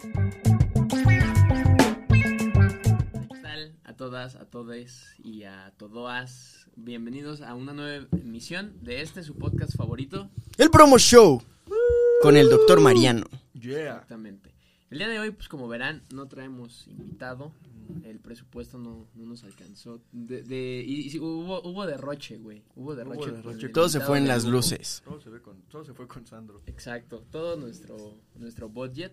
¿Qué tal a todas, a todes y a todoas? Bienvenidos a una nueva emisión de este su podcast favorito. El Promo Show con el doctor Mariano. Yeah. Exactamente. El día de hoy, pues como verán, no traemos invitado. El presupuesto no, no nos alcanzó. De, de- y, hubo, hubo derroche, güey. Hubo derroche. derroche. por el Todo se fue en las luces. Todo se, ve con, todo se fue con Sandro. Exacto. Todo nuestro, nuestro budget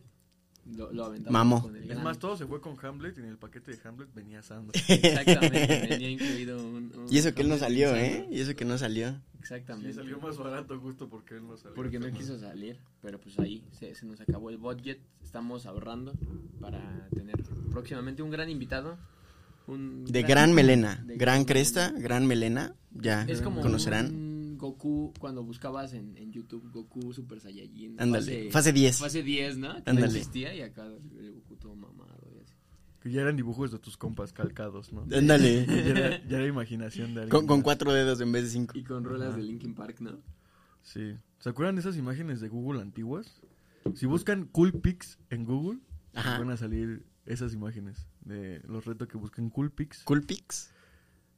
lo, lo aventamos Mamó. con el Es más, todo se fue con Hamlet y en el paquete de Hamlet venía Sandro. Exactamente. venía incluido un, un- Y eso que él no salió, ¿eh? Y eso que no salió. Exactamente. Sí, salió más barato justo porque él no salió. Porque no quiso salir, pero pues ahí se, se nos acabó el budget. Estamos ahorrando para tener próximamente un gran invitado. Un De gran melena. de Gran gran cresta, melena. gran melena. Ya Es como conocerán. un Goku cuando buscabas en, en YouTube Goku Super Saiyajin. Ándale. Fase 10. Fase 10, ¿no? Que no existía y acá el Goku todo mamado y así. Que ya eran dibujos de tus compas calcados, ¿no? Ándale. ya, era, ya era imaginación de alguien. Con, cuatro dedos en vez de cinco. Y con rolas Ajá. de Linkin Park, ¿no? Sí. ¿Se acuerdan de esas imágenes de Google antiguas? Si buscan Cool Pics en Google, Ajá. van a salir esas imágenes. De los retos que busquen Cool Pics. Cool pics.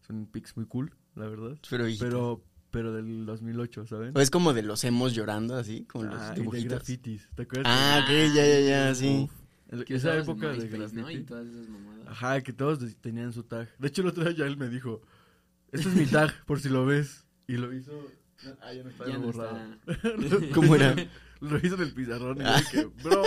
Son pics muy cool, la verdad. Pero, pero del 2008, ¿saben? O es como de los hemos llorando así, como los Ah, y de dibujitos. grafitis. ¿Te acuerdas? Ah, ok, ya, ya, ya, sí. Uf, Que esa época de graffiti. ¿no? Y todas esas mamadas. Ajá, que todos tenían su tag. De hecho, el otro día ya él me dijo, este es mi tag, por si lo ves. Y lo hizo... Ah, ya no está Ya no borrado. está. ¿Cómo era? Lo hizo en el pizarrón y yo dije, bro,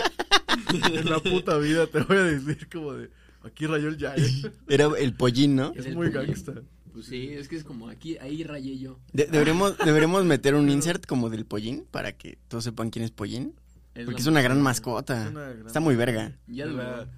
en la puta vida te voy a decir como de, aquí rayó el Yael. Era el pollín, ¿no? Es el muy pollín. gangsta. Pues sí, es que es como aquí, ahí rayé yo. De- deberemos, deberemos meter un insert como del pollín para que todos sepan quién es pollín. Es Porque es una gran mascota. una gran- Está muy verga. Ya de, lo la,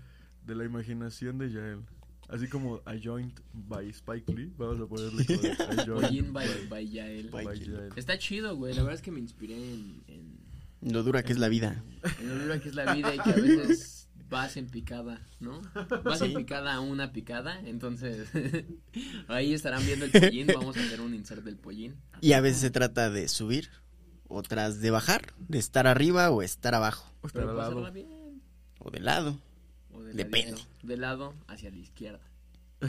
de la imaginación de Yael. Así como A Joint by Spike Lee, vamos a ponerle Pollín by, by Yael. By. Yael. Está chido, güey. La verdad es que me inspiré en, en, Lo dura que es la vida. en lo dura que es la vida y que a veces vas en picada, ¿no? Vas en picada a una picada. Entonces, ahí estarán viendo el pollín. Vamos a hacer un insert del pollín. Y a veces se trata de subir, otras de bajar, de estar arriba o estar abajo, O estar Pero al pasarla lado. bien. o de lado. O de Depende. ladito, De lado hacia la izquierda.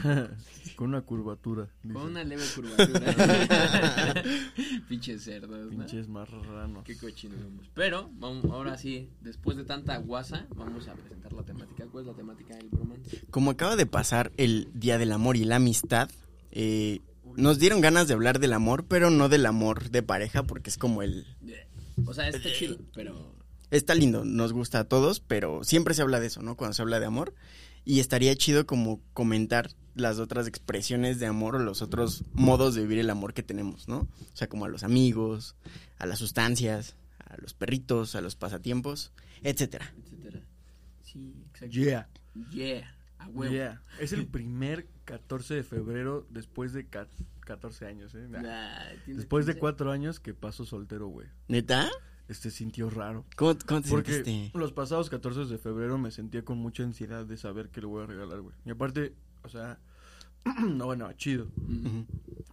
Con una curvatura. dice. Con una leve curvatura. Pinches cerdos, ¿no? Pinches marranos. Qué cochinos somos. Pero, vamos, ahora sí, después de tanta guasa, vamos a presentar la temática. ¿Cuál es la temática del bromance? Como acaba de pasar el Día del Amor y la Amistad, eh, nos dieron ganas de hablar del amor, pero no del amor de pareja, porque es como el... O sea, está chido, pero... Está lindo, nos gusta a todos, pero siempre se habla de eso, ¿no? Cuando se habla de amor. Y estaría chido como comentar las otras expresiones de amor o los otros modos de vivir el amor que tenemos, ¿no? O sea, como a los amigos, a las sustancias, a los perritos, a los pasatiempos, etcétera. etcétera. Sí, exacto. Yeah. Yeah, a huevo. Yeah. Es el primer 14 de febrero después de ca- 14 años, ¿eh? Nah. Nah, tienes Después de 15. cuatro años que pasó soltero, güey. ¿Neta? Este sintió raro. ¿Cómo, cómo te Porque sentiste? los pasados 14 de febrero me sentía con mucha ansiedad de saber qué le voy a regalar, güey. Y aparte, o sea, no, bueno, chido.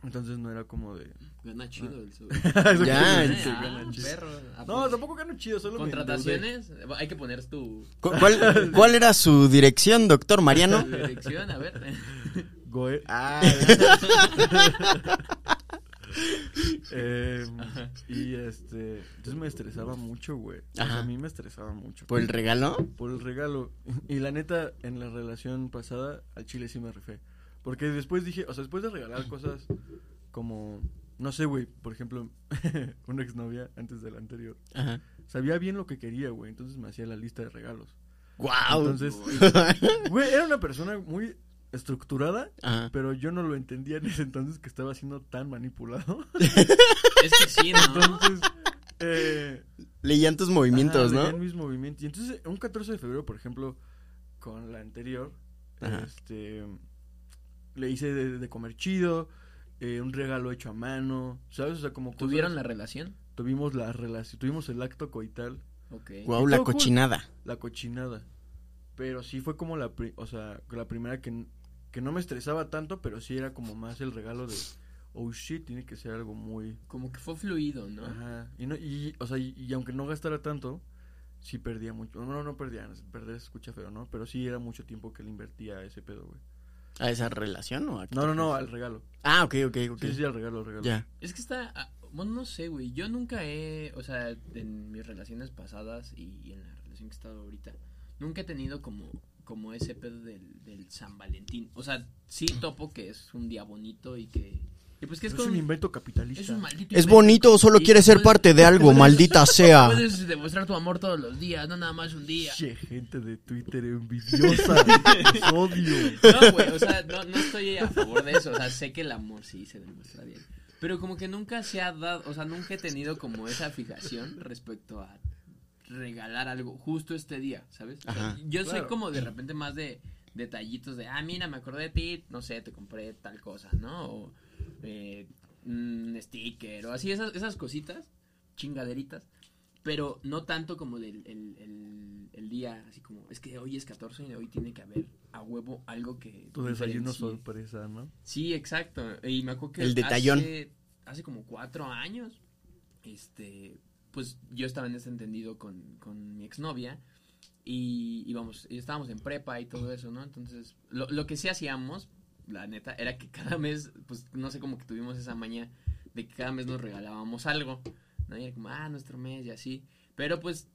Entonces no era como de... Gana chido el sur. Ya, Ah, gana chido. perro. Ah, No, tampoco gano chido, solo me. Contrataciones, hay que poner tu ¿Cu- ¿Cuál, cuál era su dirección, doctor Mariano? dirección, a ver. Goe- Ah. Em, y este, entonces me estresaba mucho, güey. A mí me estresaba mucho. ¿Por el regalo? Por el regalo. Y la neta, en la relación pasada, al chile sí me rifé. Porque después dije, o sea, después de regalar cosas como, no sé, güey, por ejemplo, una exnovia antes de la anterior, Ajá. sabía bien lo que quería, güey, entonces me hacía la lista de regalos. ¡Guau! Entonces, güey, era una persona muy estructurada, Ajá. pero yo no lo entendía en ese entonces que estaba siendo tan manipulado. Es que sí, ¿no? Entonces, eh, Leían tus movimientos, ¿no? veían mis movimientos. Y entonces, un 14 de febrero, por ejemplo, con la anterior, Ajá. este, le hice de, de comer chido, eh, un regalo hecho a mano, ¿sabes? O sea, como cosas- ¿Tuvieron la relación? tuvimos la relación, tuvimos el acto coital, Ok. Guau, Y la cool. cochinada. la cochinada. Pero sí fue como la, pri- o sea, la primera que, que no me estresaba tanto, pero sí era como más el regalo de, oh shit, tiene que ser algo muy... Como que fue fluido, ¿no? Ajá. Y, no, y, o sea, y, y aunque no gastara tanto, sí perdía mucho. No, no perdía, perder se escucha feo, ¿no? Pero sí era mucho tiempo que le invertía a ese pedo, güey. ¿A esa relación o a qué No, no, no, al regalo. Ah, ok, ok, ok. Sí, sí, al regalo, al regalo. Ya. Es que está, ah, bueno, no sé, güey, yo nunca he, o sea, en mis relaciones pasadas y en la relación que he estado ahorita, nunca he tenido como, como ese pedo del, del San Valentín. O sea, sí topo que es un día bonito y que, y pues que es, Es con- un invento capitalista. es un maldito ¿Es bonito o solo Y quiere ser puedes- parte de algo, puedes- maldita sea? Puedes demostrar tu amor todos los días, no nada más un día. Che, gente de Twitter envidiosa. Los odio. No, güey, o sea, no, no estoy a favor de eso. O sea, sé que el amor sí se demuestra bien. Pero como que nunca se ha dado, o sea, nunca he tenido como esa fijación respecto a regalar algo justo este día, ¿sabes? O sea, Ajá. yo soy como de repente más de detallitos de, ah, mira, me acordé de ti, no sé, te compré tal cosa, ¿no? O eh, un sticker o así, esas, esas cositas, chingaderitas. Pero no tanto como del el, el- el día, así como, es que hoy es 14 y hoy tiene que haber a huevo algo que... Tu desayuno sorpresa, ¿no? Sí, exacto. Y me acuerdo que El detallón. Hace, hace como cuatro años, este, pues yo estaba en ese entendido con, con mi exnovia y íbamos, y estábamos en prepa y todo eso, ¿no? Entonces, lo, lo que sí hacíamos, la neta, era que cada mes, pues no sé, como que tuvimos esa maña de que cada mes nos regalábamos algo, ¿no? Y era como, ah, nuestro mes y así. Pero pues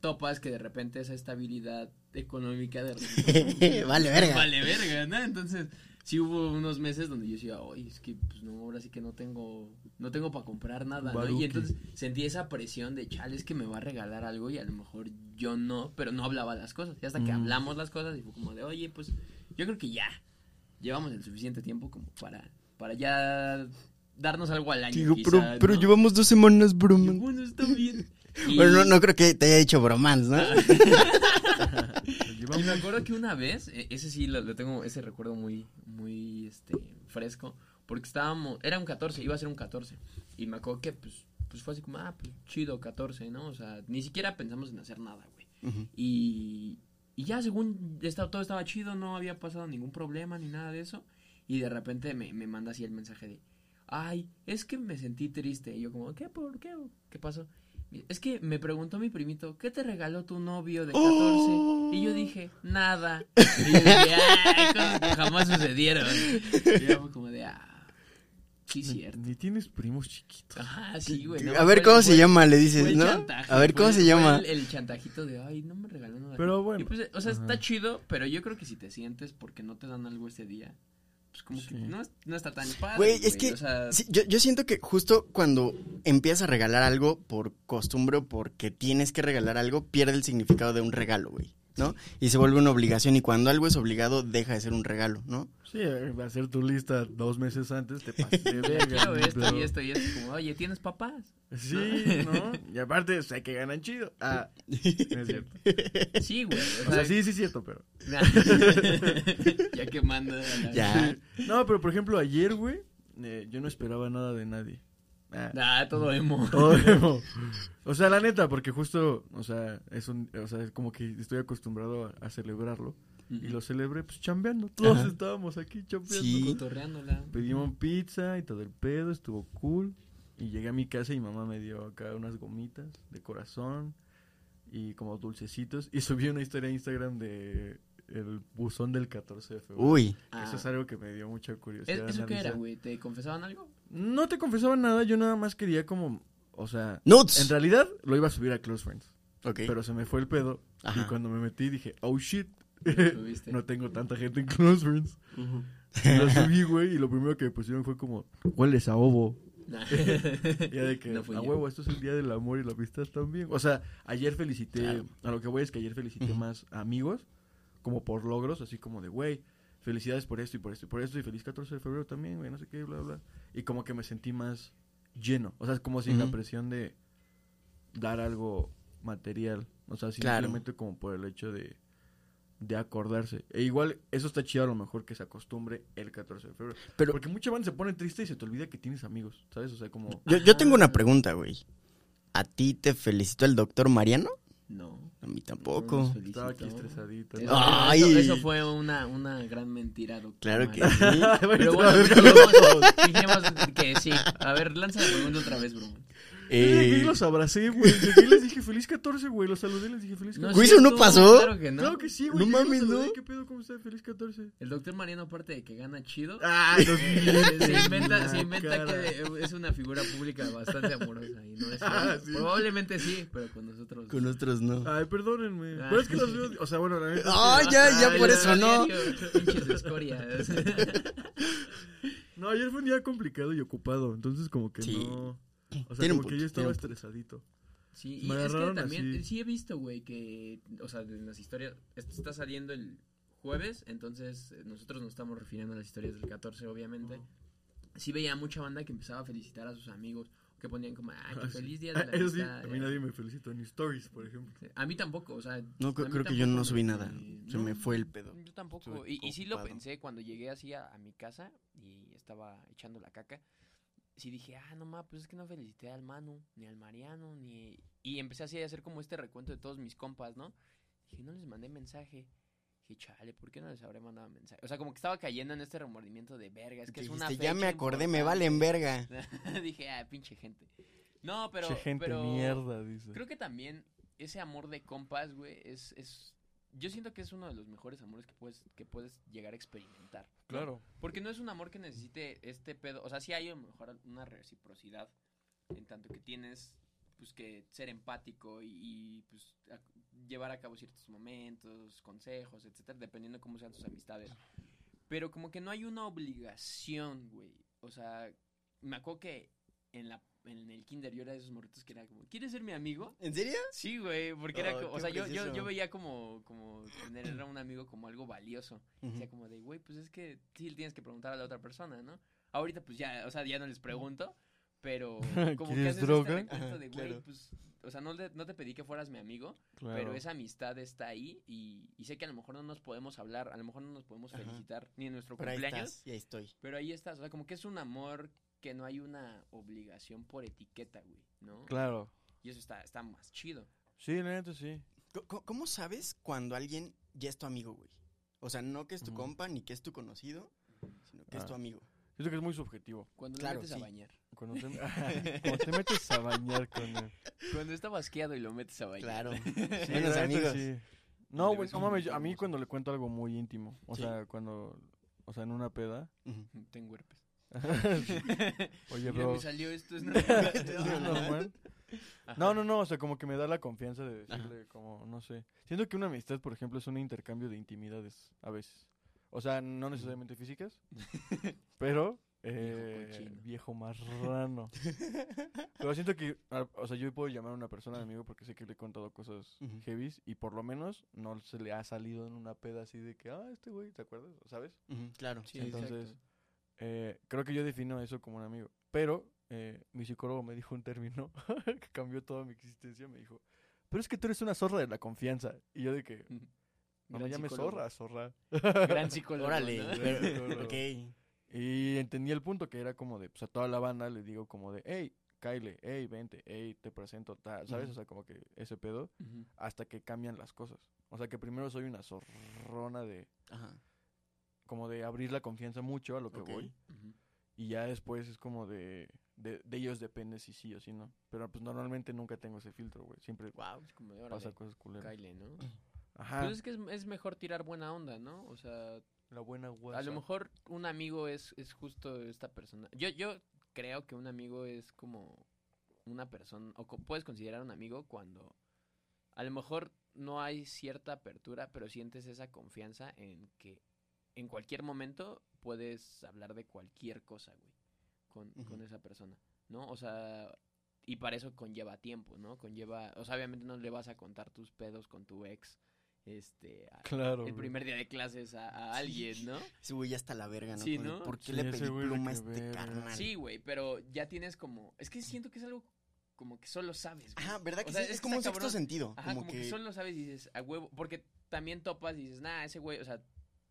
topas que de repente esa estabilidad económica de vale, verga. Vale, verga, ¿no? Entonces, sí hubo unos meses donde yo decía, oye, es que, pues, no, ahora sí que no tengo, no tengo para comprar nada, ¿no? Y entonces sentí esa presión de, chale, es que me va a regalar algo y a lo mejor yo no, pero no hablaba las cosas. Y hasta que Mm. hablamos las cosas y fue como de, oye, pues, yo creo que ya llevamos el suficiente tiempo como para, para ya darnos algo al año, Digo, quizá, pero, pero ¿no? llevamos dos semanas, broma. bueno, está bien. Y- Bueno, no, no creo que te haya dicho bromance, ¿no? Y me acuerdo que una vez, e- ese sí lo, lo tengo, ese recuerdo muy, muy, este, fresco, porque estábamos, era un 14, iba a ser un 14, y me acuerdo que, pues, pues fue así como, ah, pues, chido, 14, ¿no? O sea, ni siquiera pensamos en hacer nada, güey. Y, y ya según estaba, todo estaba chido, no había pasado ningún problema ni nada de eso, y de repente me, me manda así el mensaje de, ay, es que me sentí triste, y yo como, ¿qué, por qué, qué pasó? Es que me preguntó mi primito, ¿qué te regaló tu novio de 14? Oh. Y yo dije, nada. Y yo dije, ay, cosas que jamás sucedieron. Y yo como de, ah, sí, cierto. Ni tienes primos chiquitos. Ajá, sí, güey. no, a ver fue- cómo se fue- llama, le dices, el ¿no? chantaje, A ver fue- cómo se llama. El, el chantajito de, ay, no me regaló nada. Pero bueno. Y pues, o sea, Ajá. está chido, pero yo creo que si te sientes porque no te dan algo ese día, pues como que no, no está tan padre. Güey, es que o sea, sí, yo, yo siento que justo cuando empiezas a regalar algo por costumbre o porque tienes que regalar algo, pierde el significado de un regalo, güey, ¿no? Y se vuelve una obligación y cuando algo es obligado, deja de ser un regalo, ¿no? Sí, eh, va a hacer tu lista dos meses antes, te pasé de verga. esto y esto y esto. Como, oye, ¿tienes papás? Sí, ¿no? Y aparte, sé que ganan chido. Ah, no es cierto. Sí, güey. O sea, sí, sí es cierto, pero... ya que manda. la- Ya. No, pero por ejemplo, ayer, güey, eh, yo no esperaba nada de nadie. Ah, Ah, todo emo. todo emo. O sea, la neta, porque justo, o sea, es un, o sea, es como que estoy acostumbrado a, a celebrarlo. Y lo celebré, pues, chambeando. Todos Ajá. estábamos aquí chambeando. Sí. Cotorreándola. Pedimos pizza y todo el pedo, estuvo cool. Y llegué a mi casa y mi mamá me dio acá unas gomitas de corazón y como dulcecitos. Y subí una historia a Instagram de el buzón del 14 de febrero. Uy, Ah. Eso es algo que me dio mucha curiosidad. ¿Es- ¿Eso qué era, analizar. güey? ¿Te confesaban algo? No te confesaba nada, yo nada más quería como, o sea, nuts. en realidad lo iba a subir a Close Friends, Ok. pero se me fue el pedo Ajá. y cuando me metí dije, oh shit, no tengo tanta gente en Close Friends. Lo subí, güey, y lo primero que me pusieron fue como, hueles a ovo. Nah. Ya de que, No a huevo, esto es el día del amor y la amistad también. O sea, ayer felicité, Claro. a lo que voy es que ayer felicité más amigos, como por logros, así como de, güey, felicidades por esto y por esto y por esto, y feliz 14 de febrero también, güey, no sé qué, bla, bla. Y como que me sentí más lleno, o sea, es como sin la presión de dar algo material, o sea, Claro. simplemente como por el hecho de de acordarse. E igual, eso está chido a lo mejor que se acostumbre el 14 de febrero. Pero Porque mucha banda se pone triste y se te olvida que tienes amigos, ¿sabes? O sea, como... yo, yo tengo una pregunta, güey. ¿A ti te felicitó el doctor Mariano? No. A mí no tampoco. nos Estaba aquí estresadito. Eso, ¿no? Ay. eso- eso fue una, una gran mentira, doctor. Claro que sí. Pero Bueno, dijimos, dijimos que sí. A ver, lanza la pregunta otra vez, bro. Eh, Y los abracé, güey. Llegué y les dije feliz 14, güey. Los saludé y les dije feliz 14. Güey, es ¿eso no pasó? Claro que no. Claro que sí, güey. No mames, ¿no? ¿Qué pedo? ¿Cómo está? Feliz 14. El doctor Mariano, aparte de que gana chido, los se inventa, se inventa que es una figura pública bastante amorosa. Y no es Ah, sí. Probablemente sí, pero con nosotros. con nosotros no. Ay, perdónenme. Ah. Pero es que los veo. O sea, bueno, la neta. Ah, ya, ya Ay, por eso no. Pinches escorias. No, ayer fue un día complicado y ocupado. Entonces, como que Sí. no. O sea, Tiene un como que yo estaba tiene un punto. estresadito. Sí, Me y es que agarraron también, así. sí he visto, güey, que, o sea, en las historias, esto está saliendo el jueves, entonces eh, nosotros nos estamos refiriendo a las historias del 14, obviamente. Sí veía mucha banda que empezaba a felicitar a sus amigos, que ponían como, ay, qué Ah, sí. feliz día de Ah, la Eso sí, amistad", a mí eh. nadie me felicitó en stories, por ejemplo. A mí tampoco, o sea. No, creo, que yo no subí me- nada. Se no, me fue el pedo. Yo tampoco. Estuve Y, y sí lo ocupado. pensé cuando llegué así a, a mi casa y estaba echando la caca. Sí dije, ah, no ma, pues es que no felicité al Manu, ni al Mariano, ni. Y empecé así a hacer como este recuento de todos mis compas, ¿no? Dije, no les mandé mensaje. Dije, chale, ¿por qué no les habré mandado mensaje? O sea, como que estaba cayendo en este remordimiento de verga. Es que es una dijiste, ya me fecha acordé, me importante". valen verga. dije, ah, pinche gente. No, pero. che, gente pero mierda, dice. Creo que también ese amor de compas, güey, es, es... Yo siento que es uno de los mejores amores que puedes, que puedes llegar a experimentar. Claro. Porque no es un amor que necesite este pedo. O sea, sí hay a lo mejor una reciprocidad. En tanto que tienes pues que ser empático y, y, pues a- llevar a cabo ciertos momentos, consejos, etcétera, dependiendo cómo sean tus amistades. Pero como que no hay una obligación, güey. O sea, me acuerdo que en la en el kinder yo era de esos morritos que era como, ¿quieres ser mi amigo? ¿En serio? Sí, güey, porque era, Oh, co- o qué sea, yo, yo, precioso. yo veía como, como tener a un amigo como algo valioso. Ujú. Decía como de, güey, pues es que sí tienes que preguntar a la otra persona, ¿no? Ahorita pues ya, o sea, ya no les pregunto, pero como que ¿Quieres haces droga? este recuento Ajá, de, güey, claro. pues, o sea, no, le- no te pedí que fueras mi amigo, Claro. pero esa amistad está ahí y, y sé que a lo mejor no nos podemos hablar, a lo mejor no nos podemos Ajá. felicitar ni en nuestro Pero ahí cumpleaños, estás, y ahí estoy. pero ahí estás, o sea, como que es un amor que no hay una obligación por etiqueta, güey, ¿no? Claro. Y eso está, está más chido. Sí, la neta sí. ¿Cómo sabes cuando alguien ya es tu amigo, güey? O sea, no que es tu compa ni que es tu conocido, sino que es Ah. tu amigo. Siento que es muy subjetivo. Cuando Claro, lo metes sí. a bañar. Cuando te, cuando te metes a bañar con él. Cuando está basqueado y lo metes a bañar. Claro. Sí, neta amigos. sí. No, güey, no mames, yo- a mí cuando le cuento algo muy íntimo, o Sí. sea, cuando, o sea, en una peda. Tengo herpes. Oye, Ya bro, me salió esto, es ¿es normal. No, no, no, o sea, como que me da la confianza de decirle, como, no sé. Siento que una amistad, por ejemplo, es un intercambio de intimidades, a veces. O sea, no necesariamente físicas, pero... Eh, viejo marrano. Pero siento que, o sea, yo puedo llamar a una persona amigo porque sé que le he contado cosas Ujú. heavies y por lo menos no se le ha salido en una peda así de que, ah, este güey, ¿te acuerdas? ¿Sabes? Claro. Sí, Entonces, exacto. Eh, creo que yo defino eso como un amigo. Pero eh, mi psicólogo me dijo un término que cambió toda mi existencia. Me dijo, pero es que tú eres una zorra de la confianza. Y yo de que, no me llames zorra, zorra. Gran psicólogo. Órale. ok. Y entendí el punto que era como de, pues a toda la banda le digo como de, hey, Kyle, hey, vente, hey, te presento, tal, ¿sabes? O sea, como que ese pedo, hasta que cambian las cosas. O sea, que primero soy una zorrona de, Ajá. Como de abrir la confianza mucho a lo que voy. Y ya después es como de, de, de ellos depende si sí o si no. Pero pues normalmente nunca tengo ese filtro, güey. Siempre Wow. Es como de pasa cosas culeras. Kyle, ¿no? Ajá. Pues es que es, es mejor tirar buena onda, ¿no? O sea, la buena a guasa. lo mejor un amigo es, es justo esta persona. Yo, yo creo que un amigo es como una persona, o co- puedes considerar un amigo cuando a lo mejor no hay cierta apertura, pero sientes esa confianza en que en cualquier momento puedes hablar de cualquier cosa, güey, con, con esa persona, ¿no? O sea, y para eso conlleva tiempo, ¿no? Conlleva, o sea, obviamente no le vas a contar tus pedos con tu ex, este, a- Claro. el güey. primer día de clases a, a alguien, ¿no? Ese güey ya está la verga, ¿no? Sí, Como ¿no? ¿Por qué Sí, le pedí pluma a que este verga. carnal? Sí, güey, pero ya tienes como, es que siento que es algo como que solo sabes. güey. Ajá, ¿verdad que O sea, sí? Es, que como un sexto cabrón. sentido. Ajá, como, que... solo sabes y dices, a huevo, porque también topas y dices, nah, ese güey, o sea,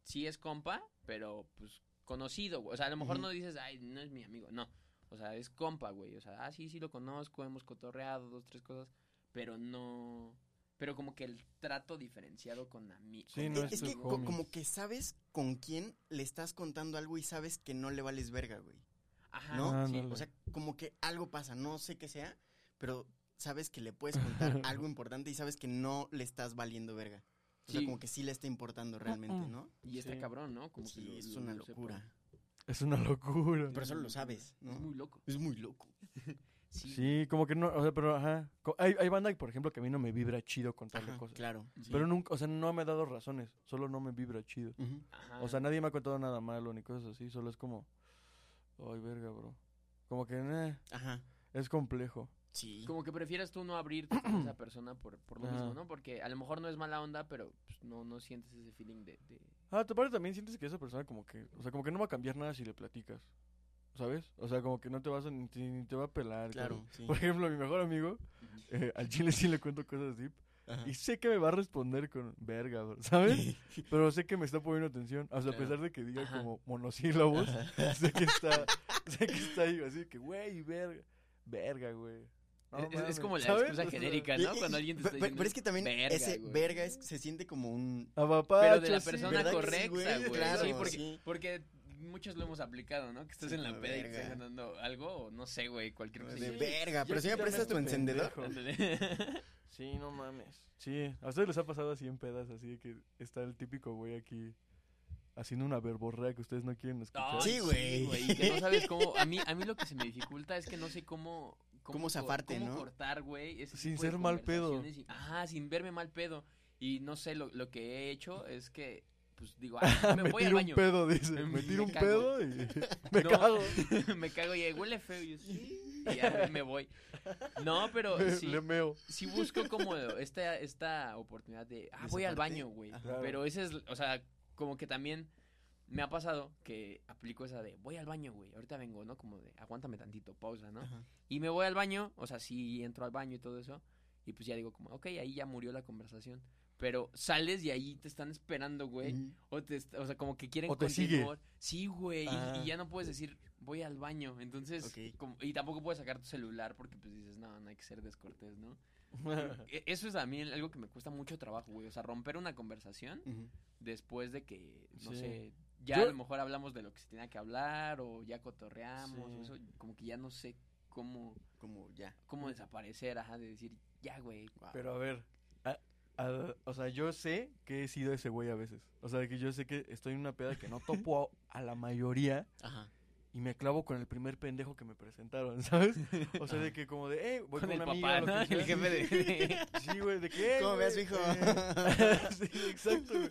sí es compa, pero pues conocido, güey. O sea, a lo mejor no dices, ay, no es mi amigo, no. O sea, es compa, güey. O sea, ah, sí, sí lo conozco, hemos cotorreado, dos, tres cosas, pero no... Pero como que el trato diferenciado con amigos. Sí, no es, es que co- como que sabes con quién le estás contando algo y sabes que no le vales verga, güey. Ajá, ¿No? Ah, sí. O sea, como que algo pasa, no sé qué sea, pero sabes que le puedes contar algo importante y sabes que no le estás valiendo verga. O sea, Sí. como que sí le está importando realmente, ¿no? Y está Sí. cabrón, ¿no? Como que lo- es una lo sepa. locura. Es una locura. Pero solo lo sabes, ¿no? Es muy loco. Es muy loco. Sí. Sí, como que no, o sea, pero ajá. Hay, hay banda, por ejemplo, que a mí no me vibra chido contarle Ajá, cosas. claro. Sí. Pero nunca, o sea, no me ha dado razones, solo no me vibra chido. O sea, nadie me ha contado nada malo ni cosas así, solo es como, ay, verga, bro. Como que, eh, Ajá. es complejo. Sí. Como que prefieras tú no abrirte con esa persona por, por lo mismo, ¿no? Porque a lo mejor no es mala onda, pero pues, no, no sientes ese feeling de... de- Ah, te parece también sientes que esa persona como que, o sea, como que no va a cambiar nada si le platicas. ¿Sabes? O sea, como que no te vas a, ni, te- ni te va a pelar. Claro, sí. Por ejemplo, a mi mejor amigo, eh, al chile sí le cuento cosas deep. Ajá. Y sé que me va a responder con verga, ¿sabes? Pero sé que me está poniendo atención. O sea, a pesar de que diga Ajá. como monosílabos, sé que está, sé que está ahí así que, güey, verga, verga, güey. No es, como la ¿sabes? excusa genérica, ¿no? y- Cuando alguien te pero, está diciendo... pero es que también "Verga, ese güey". verga es- se siente como un... Apapacho, Pero de la persona ¿Verdad que sí, correcta, güey? güey. Claro, sí, porque, sí. porque muchos lo hemos aplicado, ¿no? Que estás Sí, en la peda y te estás ganando algo, o no sé, güey, cualquier cosa. De Sí. verga, pero si me prestas tu encendedor. Sí, no mames. Sí, a ustedes les ha pasado así en pedas, así de que está el típico güey aquí haciendo una verborrea que ustedes no quieren escuchar. Ay, Sí, güey. que no sabes cómo. A mí, a mí lo que se me dificulta es que no sé cómo. Cómo co- zafarte, cómo ¿no? cortar, güey. ese Sin ser mal pedo. y- Ajá, sin verme mal pedo. Y no sé, lo, lo que he hecho es que. Pues digo, ah, me me voy al tiro baño. un pedo, dice. Me- Me tiro me un cago. pedo y me No, cago. me cago y huele feo. Y yo, sí. Y ya me voy. No, pero Me- sí. Le meo. sí busco como esta, esta oportunidad de, ah, voy al baño, güey. Pero ese es, o sea, como que también me ha pasado que aplico esa de, voy al baño, güey, ahorita vengo, ¿no? Como de, aguántame tantito, pausa, ¿no? Ajá. Y me voy al baño, o sea, sí entro al baño y todo eso, y pues ya digo como, ok, ahí ya murió la conversación. Pero sales y ahí te están esperando, güey. Ujú. O, te, o sea, como que quieren O te continuar. Sí, güey. y- Ah. Y, ya no puedes decir, voy al baño. Entonces, como- y tampoco puedes sacar tu celular porque pues dices, no, no hay que ser descortés, ¿no? E- Eso es a mí algo que me cuesta mucho trabajo, güey. O sea, romper una conversación después de que, no Sí. sé, ya Yo- a lo mejor hablamos de lo que se tenía que hablar o ya cotorreamos. Sí. o eso, como que ya no sé cómo, Como ya. cómo desaparecer, ajá, de decir, ya, güey. Wow. Pero a ver, a- a- o sea, yo sé que he sido ese güey a veces. O sea, que yo sé que estoy en una peda que no topo a, a la mayoría Ajá. Y me clavo con el primer pendejo que me presentaron, ¿sabes? O sea, de que como de, eh, voy Con con, el una papá, amiga, El jefe de... Sí, güey, de que, eh, ¿Cómo ves, mijo? eh, sí, exacto, güey.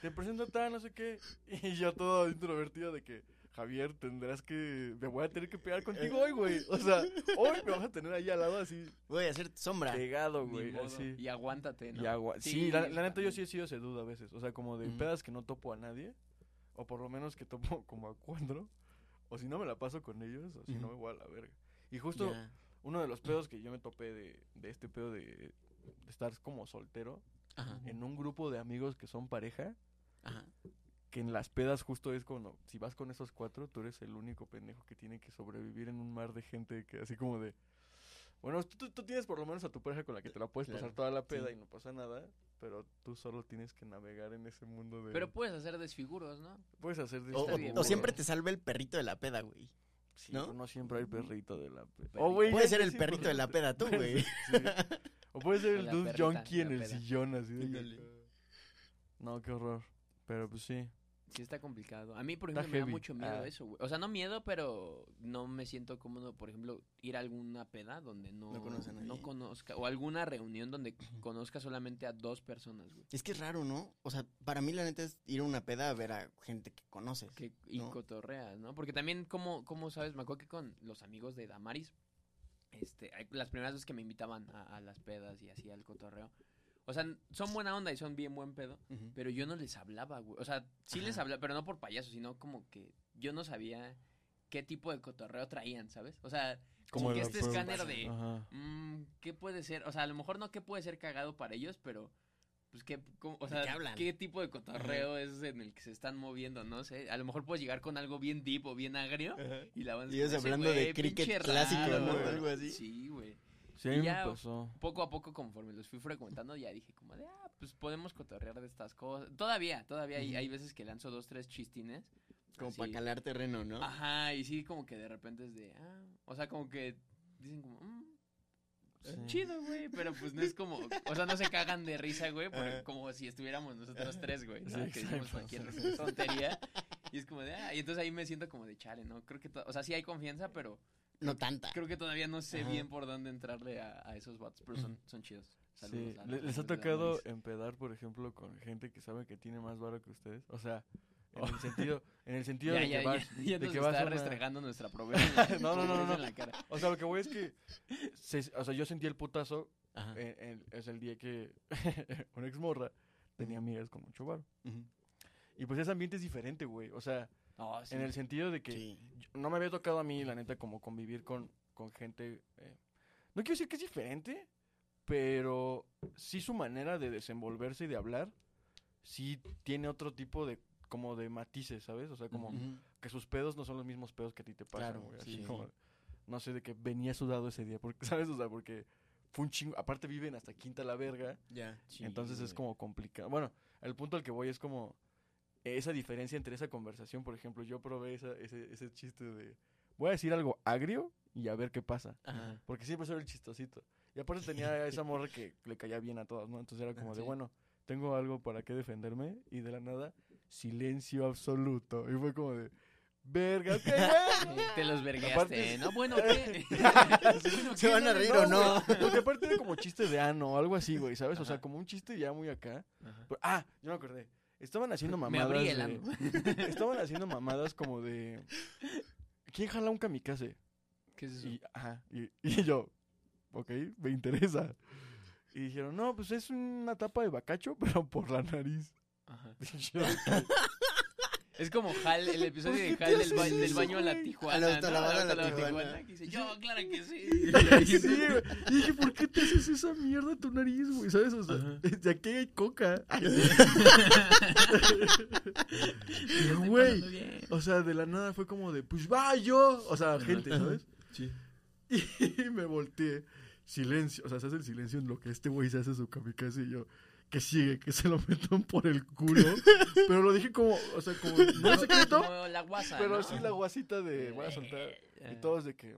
Te presento tal, no sé qué. Y yo todo introvertido de que, Javier, tendrás que, me voy a tener que pegar contigo hoy, güey. O sea, hoy me vas a tener ahí al lado así, Voy a hacer sombra. pegado, güey, así. Y aguántate, ¿no? Y agua. Sí, la, la neta yo sí he sido ese duda a veces. O sea, como de pedas que no topo a nadie. O por lo menos que topo como a cuatro. O si no me la paso con ellos. O si no me voy a la verga. Y justo uno de los pedos que yo me topé de, de este pedo de, de estar como soltero. Ajá. En un grupo de amigos que son pareja. Ajá. Que en las pedas justo es como, si vas con esos cuatro, tú eres el único pendejo que tiene que sobrevivir en un mar de gente que así como de... Bueno, tú, tú- tú tienes por lo menos a tu pareja con la que te la puedes Claro, pasar toda la peda sí. y no pasa nada, pero tú solo tienes que navegar en ese mundo de... Pero puedes hacer desfiguros, ¿no? puedes hacer... O, Está o- güey. siempre te salva el perrito de la peda, güey. Sí, ¿no? no siempre hay perrito de la peda. Perrito. Puede ya ser el perrito de la peda tú, güey. Sí. O puede ser el dude junkie en el peda. sillón, así de. No, qué horror. Pero pues sí. Sí está complicado. A mí, por Está ejemplo, me da mucho miedo Ah. eso, güey. O sea, no miedo, pero no me siento cómodo, por ejemplo, ir a alguna peda donde no, No conoce a nadie. no conozca, o alguna reunión donde conozca solamente a dos personas, güey. Es que es raro, ¿no? O sea, para mí la neta es ir a una peda a ver a gente que conoces. Que, y ¿no? cotorreas, ¿no? Porque también, como, como sabes, me acuerdo que con los amigos de Damaris, este, las primeras veces que me invitaban a, a las pedas y así al cotorreo, o sea, son buena onda y son bien buen pedo, pero yo no les hablaba, güey. O sea, sí les hablaba, pero no por payaso, sino como que yo no sabía qué tipo de cotorreo traían, ¿sabes? O sea, como, Como que este escáner de, Ajá. mm, ¿qué puede ser? O sea, a lo mejor no qué puede ser cagado para ellos, pero, pues, ¿qué, cómo- o ¿De sea, qué hablan? ¿qué tipo de cotorreo es en el que se están moviendo? No sé, a lo mejor puedes llegar con algo bien deep o bien agrio y la banda Y ellos "Ese hablando de cricket pinche clásico, raro, ¿no? güey". Algo así. Sí, güey. Sí, Y mí me ya- pasó. Poco a poco, conforme los fui frecuentando, ya dije como de, ah, pues podemos cotorrear de estas cosas. Todavía, todavía hay, hay veces que lanzo dos, tres chistines. Como así. para calar terreno, ¿no? Ajá, y sí, como que de repente es de, ah, o sea, como que dicen como, "Mm, chido, güey, pero pues no es como, o sea, no se cagan de risa, güey, Ajá. como si estuviéramos nosotros tres, güey, ¿no? Sí, que decimos cualquier sí, sí. tontería. Y es como de, ah, y entonces ahí me siento como de chale, ¿no? Creo que, o sea, sí hay confianza, pero No tanta. creo que todavía no sé Ajá. bien por dónde entrarle a, a esos bots, pero son, son chidos. Saludos Sí, a ¿le- los ¿les ha tocado empedar, por ejemplo, con gente que sabe que tiene más varo que ustedes? O sea, en el sentido, en el sentido Ya, de ya, que vas, ya, ya de nos que vas está una- restregando nuestra pobreza. No, no, no, no, pobreza no. en la cara. O sea, lo que voy es que, se- o sea, yo sentí el putazo, en- en- es el día que una ex morra tenía amigas con mucho varo. Ujú. Y pues ese ambiente es diferente, güey. O sea, No, sí. en el sentido de que Sí. no me había tocado a mí, la neta, como convivir con, con gente. eh, no quiero decir que es diferente, pero sí su manera de desenvolverse y de hablar, sí tiene otro tipo de como de matices, ¿sabes? O sea, como que sus pedos no son los mismos pedos que a ti te pasan, Claro, güey. sí. Así como, no sé, de que venía sudado ese día, porque, ¿sabes? O sea, porque fue un chingo. Aparte viven hasta quinta la verga. Ya. sí, Entonces es como complicado. Bueno, el punto al que voy es como esa diferencia entre esa conversación. Por ejemplo, yo probé esa- ese, ese chiste de voy a decir algo agrio y a ver qué pasa. Ajá. Porque siempre soy el chistosito. Y aparte tenía esa morra que le caía bien a todos, ¿no? Entonces era como de, Sí. bueno, tengo algo para qué defenderme. Y de la nada, silencio absoluto. Y fue como de, verga, ok. Te los vergueaste, Aparte- ¿no? Bueno, ¿qué? ¿Se van a reír o no? güey. Porque aparte era como chiste de ano o algo así, güey, ¿sabes? O sea, Ajá. como un chiste ya muy acá. Ajá. Pero- ah, yo me acordé. Estaban haciendo Me mamadas. abrí el de- ano. estaban haciendo mamadas como de. ¿Quién jala un kamikaze? ¿Qué es eso? Y, ajá, y, y yo, ok, me interesa. Y dijeron, no, pues es una tapa de bacacho, pero por la nariz. Ajá. Yo, Es como Hal, el episodio ¿Por de Hal del, ba- del baño a la? Tijuana. A la ¿no? autolavada a la autolavada Tijuana. que dice, yo, claro que sí. sí, güey. Y dije, ¿por qué te haces esa mierda a tu nariz, güey? ¿Sabes? O sea, de aquí hay coca. Y, güey, o sea, de la nada fue como de, pues va yo. O sea, gente, ¿sabes? Sí. Y me volteé. Silencio. O sea, se hace el silencio en lo que este güey se hace su kamikaze y yo. Que sigue, que se lo metan por el culo. pero lo dije como, o sea, como, no en secreto, Como la guasa, pero ¿no? sí la guasita de voy a soltar. Y todos de que,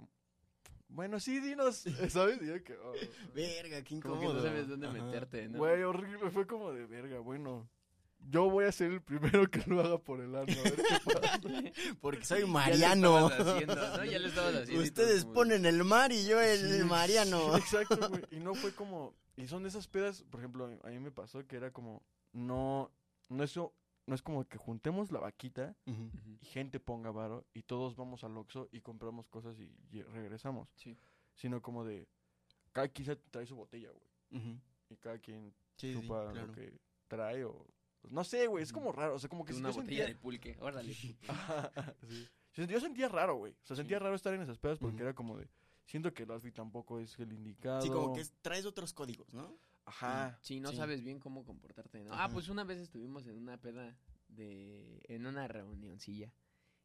bueno, sí, dinos, ¿sabes? Y yo que, oh, Verga, qué Como incómodo. que no sabes dónde Ajá. meterte, ¿no? güey, horrible. Fue como de verga, bueno. Yo voy a ser el primero que lo haga por el ano. A ver qué pasa. Porque soy Ya lo Mariano. estabas haciendo, ¿no? Ya lo estabas haciendo. Ustedes ponen el mar y yo el Sí, Mariano. Exacto, güey. Y no fue como. Y son de esas pedas, por ejemplo, a mí me pasó que era como. No. No eso. No es como que juntemos la vaquita y gente ponga varo y todos vamos al Oxxo y compramos cosas y, y regresamos. Sí. Sino como de. Cada quien se trae su botella, güey. Y cada quien Sí, sí, chupa claro. lo que trae o. pues, no sé, güey. Es como raro. O sea, como que Una yo botella sentía. de pulque, órale. Sí. Yo- sentía raro, güey. O sea, sentía raro estar en esas pedas porque era como de. Siento que el outfit tampoco es el indicado. Sí, como que es- traes otros códigos, ¿no? Ajá. Sí, no Sí. sabes bien cómo comportarte, ¿no? Ajá. Ah, pues una vez estuvimos en una peda de... En una reunioncilla.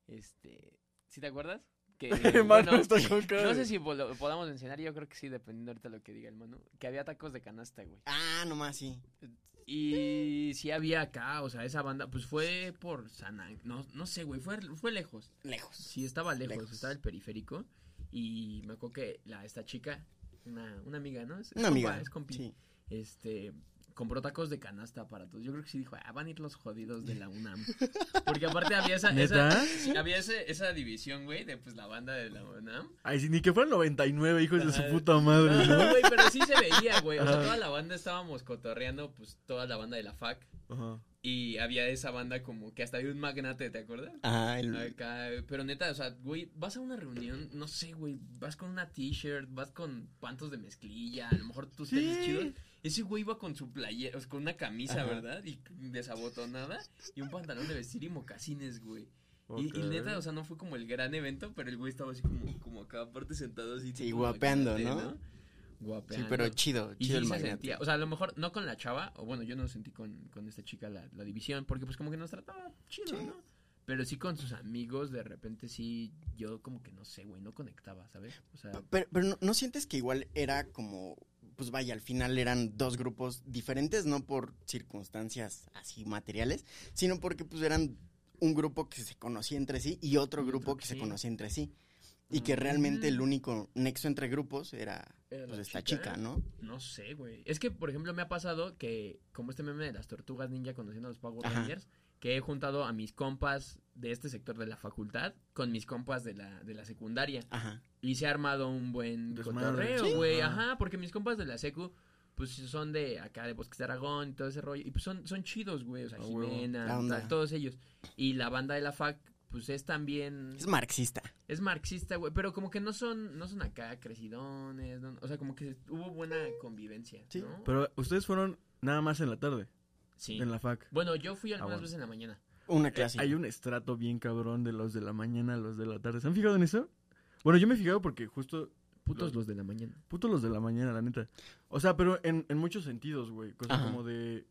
Este... ¿Sí te acuerdas? Que, Mano, bueno, estoy con cara no sé si lo podamos mencionar, yo creo que sí, dependiendo ahorita de lo que diga el mano. Que había tacos de canasta, güey. Ah, nomás sí. Y sí había acá, o sea, esa banda, pues fue por San no, no sé, güey, fue, fue lejos. Lejos. Sí, estaba lejos, Lejos. estaba el periférico. Y me acuerdo que la, esta chica, una, una amiga, ¿no? Es, es Una compa, amiga. es compi. Sí. Este, compró tacos de canasta para todos. Yo creo que sí dijo, ah, van a ir los jodidos de la UNAM. Porque aparte había esa, esa, sí, había ese- esa división, güey, de pues la banda de la UNAM. Ay, si ni que fueran 99 hijos de su puta madre, No, ¿no? güey, pero sí se veía, güey. O sea, toda la banda estábamos cotorreando, pues toda la banda de la FAC. Ajá. Y había esa banda como que hasta había un magnate, ¿te acuerdas? Ajá, el... Acá, pero neta, o sea, güey, vas a una reunión, no sé, güey, vas con una t-shirt, vas con pantos de mezclilla, a lo mejor tus tenis Sí. chidos. Ese güey iba con su playera, o sea, con una camisa, Ajá. ¿verdad? Y desabotonada y un pantalón de vestir y mocasines, güey. Y, neta, o sea, no fue como el gran evento, pero el güey estaba así como, como acá aparte sentado así. Sí, guapeando, magnate, ¿no? Guapeando. Sí, pero chido, Y chido sí el se sentía, o sea, a lo mejor no con la chava, o bueno, yo no sentí con, con esta chica la, la división, porque pues como que nos trataba chido, Sí. ¿no? Pero sí con sus amigos, de repente sí, yo como que no sé, güey, no conectaba, ¿sabes? O sea, Pero, pero no, ¿no sientes que igual era como, pues vaya, al final eran dos grupos diferentes, no por circunstancias así materiales, sino porque pues eran un grupo que se conocía entre sí y otro Y grupo que se conocía entre sí. Y que realmente el único nexo entre grupos era, Era pues, la esta chica. chica, ¿no? No sé, güey. Es que, por ejemplo, me ha pasado que, como este meme de las tortugas ninja conociendo a los Power Ajá. Rangers, que he juntado a mis compas de este sector de la facultad con mis compas de la, de la secundaria. Ajá. Y se ha armado un buen cotorreo, Sí. güey. Ajá. Ajá, porque mis compas de la secu, pues son de acá, de Bosques de Aragón y todo ese rollo. Y pues son, son chidos, güey. O sea, huevo. Jimena, tal, todos ellos. Y la banda de la FAC, pues es también... Es marxista. Es marxista, güey, pero como que no son, no son acá crecidones, no- o sea, como que hubo buena convivencia, Sí, ¿no? Pero ustedes fueron nada más en la tarde, sí. en la fac. Bueno, yo fui algunas bueno. veces en la mañana. Una Eh, clase. hay un estrato bien cabrón de los de la mañana a los de la tarde. ¿Se han fijado en eso? Bueno, yo me he fijado porque justo Putos Los- los de la mañana. Putos los de la mañana, la neta. O sea, pero en, en muchos sentidos, güey. Cosa Ajá. como de...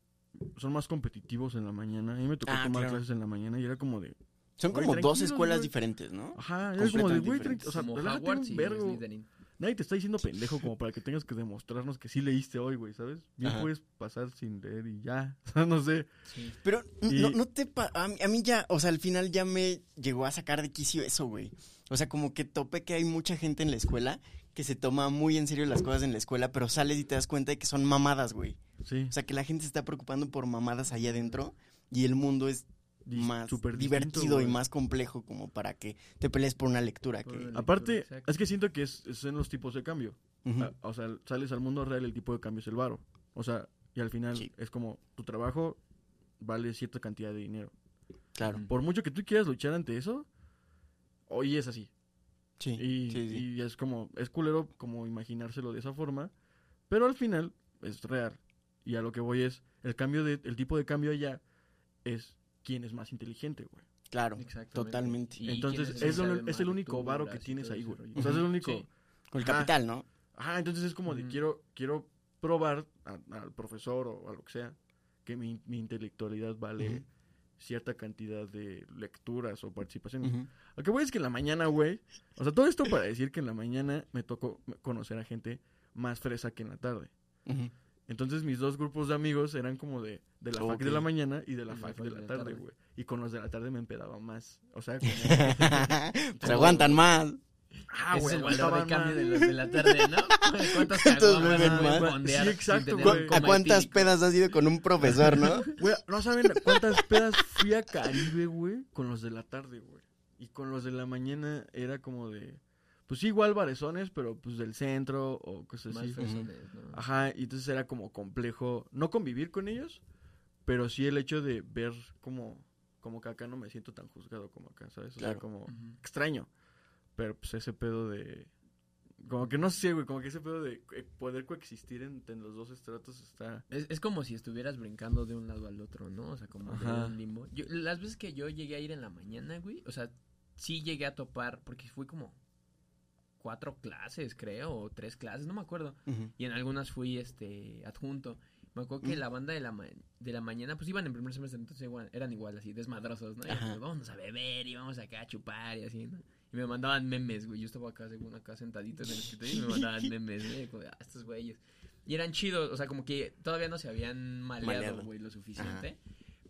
Son más competitivos en la mañana. A mí me tocó Ah, tomar claro. clases en la mañana y era como de... Son como dos escuelas güey. diferentes, ¿no? Ajá, era como de, güey, o sea, como Hogwarts un vergo. Nadie te está diciendo pendejo como para que tengas que demostrarnos que sí leíste hoy, güey, ¿sabes? Bien Ajá. puedes pasar sin leer y ya. O sea, no sé. Sí. Pero Y- no, no te... pa- a, mí, a mí ya, o sea, al final ya me llegó a sacar de quicio eso, güey. O sea, como que tope que hay mucha gente en la escuela que se toma muy en serio las cosas en la escuela, pero sales y te das cuenta de que son mamadas, güey. Sí. O sea, que la gente se está preocupando por mamadas allá adentro y el mundo es más divertido y más complejo como para que te pelees por una lectura. Por que lectura, Aparte, exacto. es que siento que es, en los tipos de cambio. Ah, O sea, sales al mundo real, el tipo de cambio es el varo. O sea, y al final Sí. es como tu trabajo vale cierta cantidad de dinero. Claro. Por mucho que tú quieras luchar ante eso, hoy es así. Sí, Y, sí, sí. y es como, es culero como imaginárselo de esa forma, pero al final es real. Y a lo que voy es, el cambio de, el tipo de cambio allá es quién es más inteligente, güey. Claro, totalmente. Y Entonces es, lo- saben es el único varo que tienes ahí, güey. O sea, es el único... Sí. Con el capital, ¿no? Ajá, entonces es como de quiero, quiero probar a- al profesor o a lo que sea que mi, mi intelectualidad vale cierta cantidad de lecturas o participaciones. Lo que voy es que en la mañana, güey. O sea, todo esto para decir que en la mañana me tocó conocer a gente más fresa que en la tarde. Entonces mis dos grupos de amigos eran como de, de la fac de la mañana y de la Y la fac de la tarde, güey. Y con los de la tarde me empedaba más. O sea, como... pues aguantan más. ah, güey, es el valor de cambio de los de la tarde, ¿no? ¿Cuántos ¿Cuántos caguamas beben pueden más? Sí, exacto, güey. ¿A cuántas pedas has ido con un profesor, no? Güey, no saben cuántas pedas fui a Caribe, güey, con los de la tarde, güey. Y con los de la mañana era como de... Pues sí, igual barezones, pero pues del centro o cosas Más así. ¿no? Ajá, y entonces era como complejo, no convivir con ellos, pero sí el hecho de ver como, como que acá no me siento tan juzgado como acá, ¿sabes? O sea, como extraño. Pero pues ese pedo de... Como que no sé, güey, como que ese pedo de poder coexistir entre los dos estratos está... Es, es como si estuvieras brincando de un lado al otro, ¿no? O sea, como de un limbo. Yo, las veces que yo llegué a ir en la mañana, güey, o sea, sí llegué a topar, porque fui como cuatro clases, creo, o tres clases, no me acuerdo. Ujú. Y en algunas fui, este, adjunto. Me acuerdo que la banda de la, ma- de la mañana, pues iban en primer semestre, entonces igual- eran igual, así, desmadrosos, ¿no? Y Ajá. como, vamos a beber y vamos acá a chupar y así, ¿no? Y me mandaban memes, güey. Yo estaba acá, según acá, sentadito en el escritorio y me mandaban memes, güey. Como, ah, estos güeyes. Y eran chidos, o sea, como que todavía no se habían maleado, Maleado. güey, lo suficiente.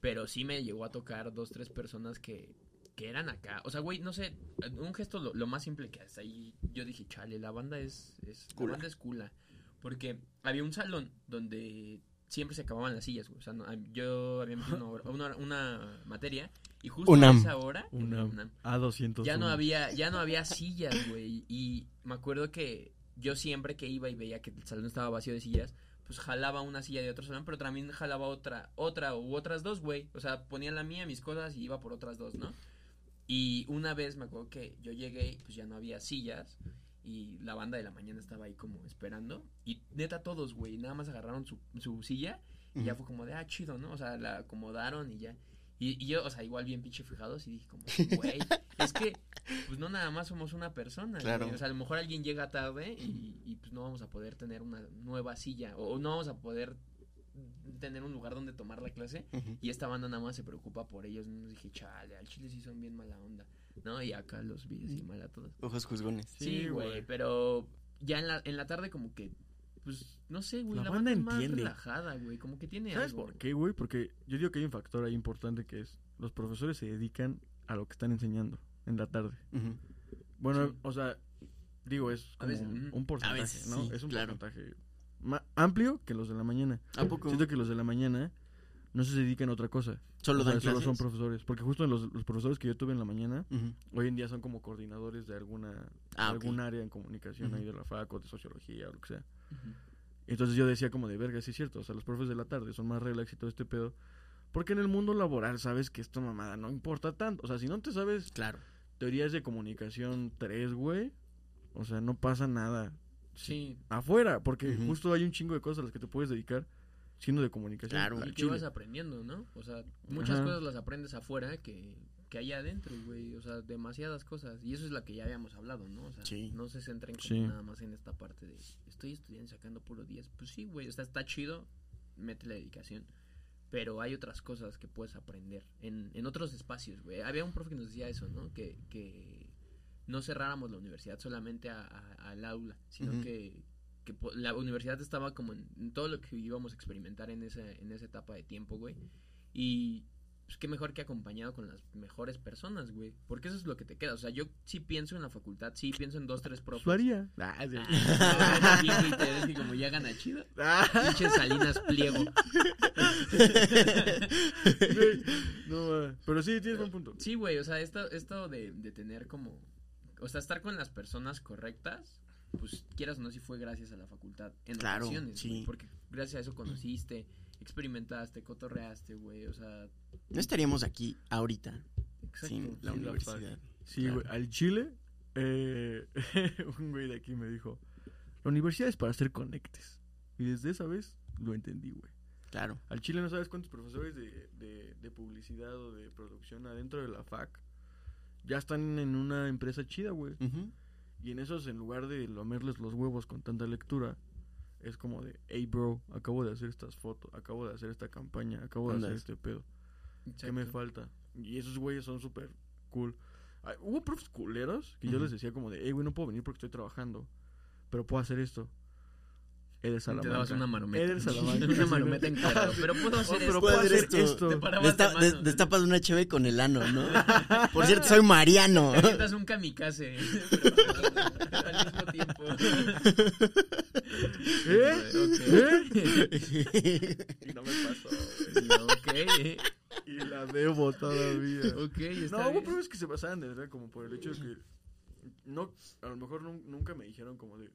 Pero sí me llegó a tocar dos, tres personas que, que eran acá. O sea, güey, no sé, un gesto lo, lo más simple que hasta ahí yo dije, chale, la banda es, es Cula. la banda es cula. Porque había un salón donde siempre se acababan las sillas, güey. O sea, no- yo había metido una, hora- una, una materia y justo Unam. a esa hora Una Unam, A200. ya no había ya no había sillas, güey. Y me acuerdo que yo siempre que iba y veía que el salón estaba vacío de sillas, pues jalaba una silla de otro salón, pero también jalaba otra, otra u otras dos, güey. O sea, ponía la mía, mis cosas y iba por otras dos, ¿no? Y una vez me acuerdo que yo llegué y pues ya no había sillas y la banda de la mañana estaba ahí como esperando y neta todos, güey, nada más agarraron su, su silla y ya fue como de, ah, chido, ¿no? O sea, la acomodaron y ya. Y, y yo, o sea, igual bien pinche fijados y dije como, güey, es que pues no nada más somos una persona. Claro. güey. O sea, a lo mejor alguien llega tarde y, y, pues no vamos a poder tener una nueva silla o, o no vamos a poder tener un lugar donde tomar la clase y esta banda nada más se preocupa por ellos. Y dije, chale, al chile sí son bien mala onda, ¿no? Y acá los vi así mal a todos. Ojos juzgones. Sí, güey, pero ya en la, en la tarde como que, pues, no sé, güey, La la, banda banda más relajada, güey, como que tiene ¿Sabes algo. por qué, güey? Porque yo digo que hay un factor ahí importante que es los profesores se dedican a lo que están enseñando en la tarde. Bueno, Sí. o sea, digo, es como veces, un, un porcentaje, A veces, ¿no? sí, es un claro. porcentaje más amplio que los de la mañana. ¿A poco? Siento que los de la mañana no se dedican a otra cosa. Solo O sea, dan solo son profesores. Porque justo los, los profesores que yo tuve en la mañana, hoy en día son como coordinadores de alguna Ah, de algún área en comunicación ahí de la FAC o de sociología o lo que sea. Entonces yo decía como de verga, sí es cierto, o sea, los profes de la tarde son más relax y todo este pedo. Porque en el mundo laboral sabes que esta mamada no importa tanto. O sea, si no te sabes Claro. teorías de comunicación 3, güey, o sea, no pasa nada Sí. afuera. Porque Ujú. justo hay un chingo de cosas a las que te puedes dedicar siendo de comunicación. Claro. al Y que chile. vas aprendiendo, ¿no? O sea, muchas Ajá. cosas las aprendes afuera que, que allá adentro, güey. O sea, demasiadas cosas. Y eso es la que ya habíamos hablado, ¿no? O sea, Sí. no se centren como Sí. nada más en esta parte de estoy estudiando y sacando puro 10. Pues sí, güey. O sea, está chido, mete la dedicación. Pero hay otras cosas que puedes aprender en, en otros espacios, güey. Había un profe que nos decía eso, ¿no? Que, que no cerráramos la universidad solamente a- a- al aula, sino que, que po- la universidad estaba como en, en todo lo que íbamos a experimentar en esa, en esa etapa de tiempo, güey. Y pues qué mejor que acompañado con las mejores personas, güey. Porque eso es lo que te queda. O sea, yo sí pienso en la facultad, sí pienso en dos, tres profes. Lo haría. Ah, sí. Ah, te ves que como ya gana chido. Ah, Pinche Salinas Pliego. no, pero sí, tienes buen punto. Sí, güey, o sea, esto, esto de, de tener como... O sea, estar con las personas correctas, pues quieras o no, si fue gracias a la facultad. En Claro, ocasiones, sí. porque gracias a eso conociste, experimentaste, cotorreaste, güey, o sea... No estaríamos aquí ahorita Exacto. sin la sin la universidad. Sí, Claro. güey, al Chile, eh, un güey de aquí me dijo, la universidad es para hacer conectes. Y desde esa vez lo entendí, güey. Claro. Al Chile no sabes cuántos profesores de, de, de publicidad o de producción adentro de la FAC ya están en una empresa chida, güey. Y en esos, en lugar de lamerles los huevos con tanta lectura, es como de, hey bro, acabo de hacer estas fotos, acabo de hacer esta campaña, acabo de hacer este pedo. ¿Qué me Exacto. falta? Y esos güeyes son súper cool. Ay, hubo profes culeros que yo les decía como de, hey, güey, no puedo venir porque estoy trabajando, pero puedo hacer esto. Eres Te Salamanca. dabas una marometa. Eres Salamanca. una marometa en cuadrado. Pero puedo hacer Oh, pero esto. puedo hacer esto. esto. Te Desta- de destapas una cheve con el ano, ¿no? Por cierto, soy Mariano. Te avientas un kamikaze. pero al mismo tiempo. ¿Eh? ¿Eh? Y no me pasó. ok. Y la debo todavía. Ok, está No, hubo pruebas que se basaban de verdad como por el hecho de que no, a lo mejor nun- nunca me dijeron como de,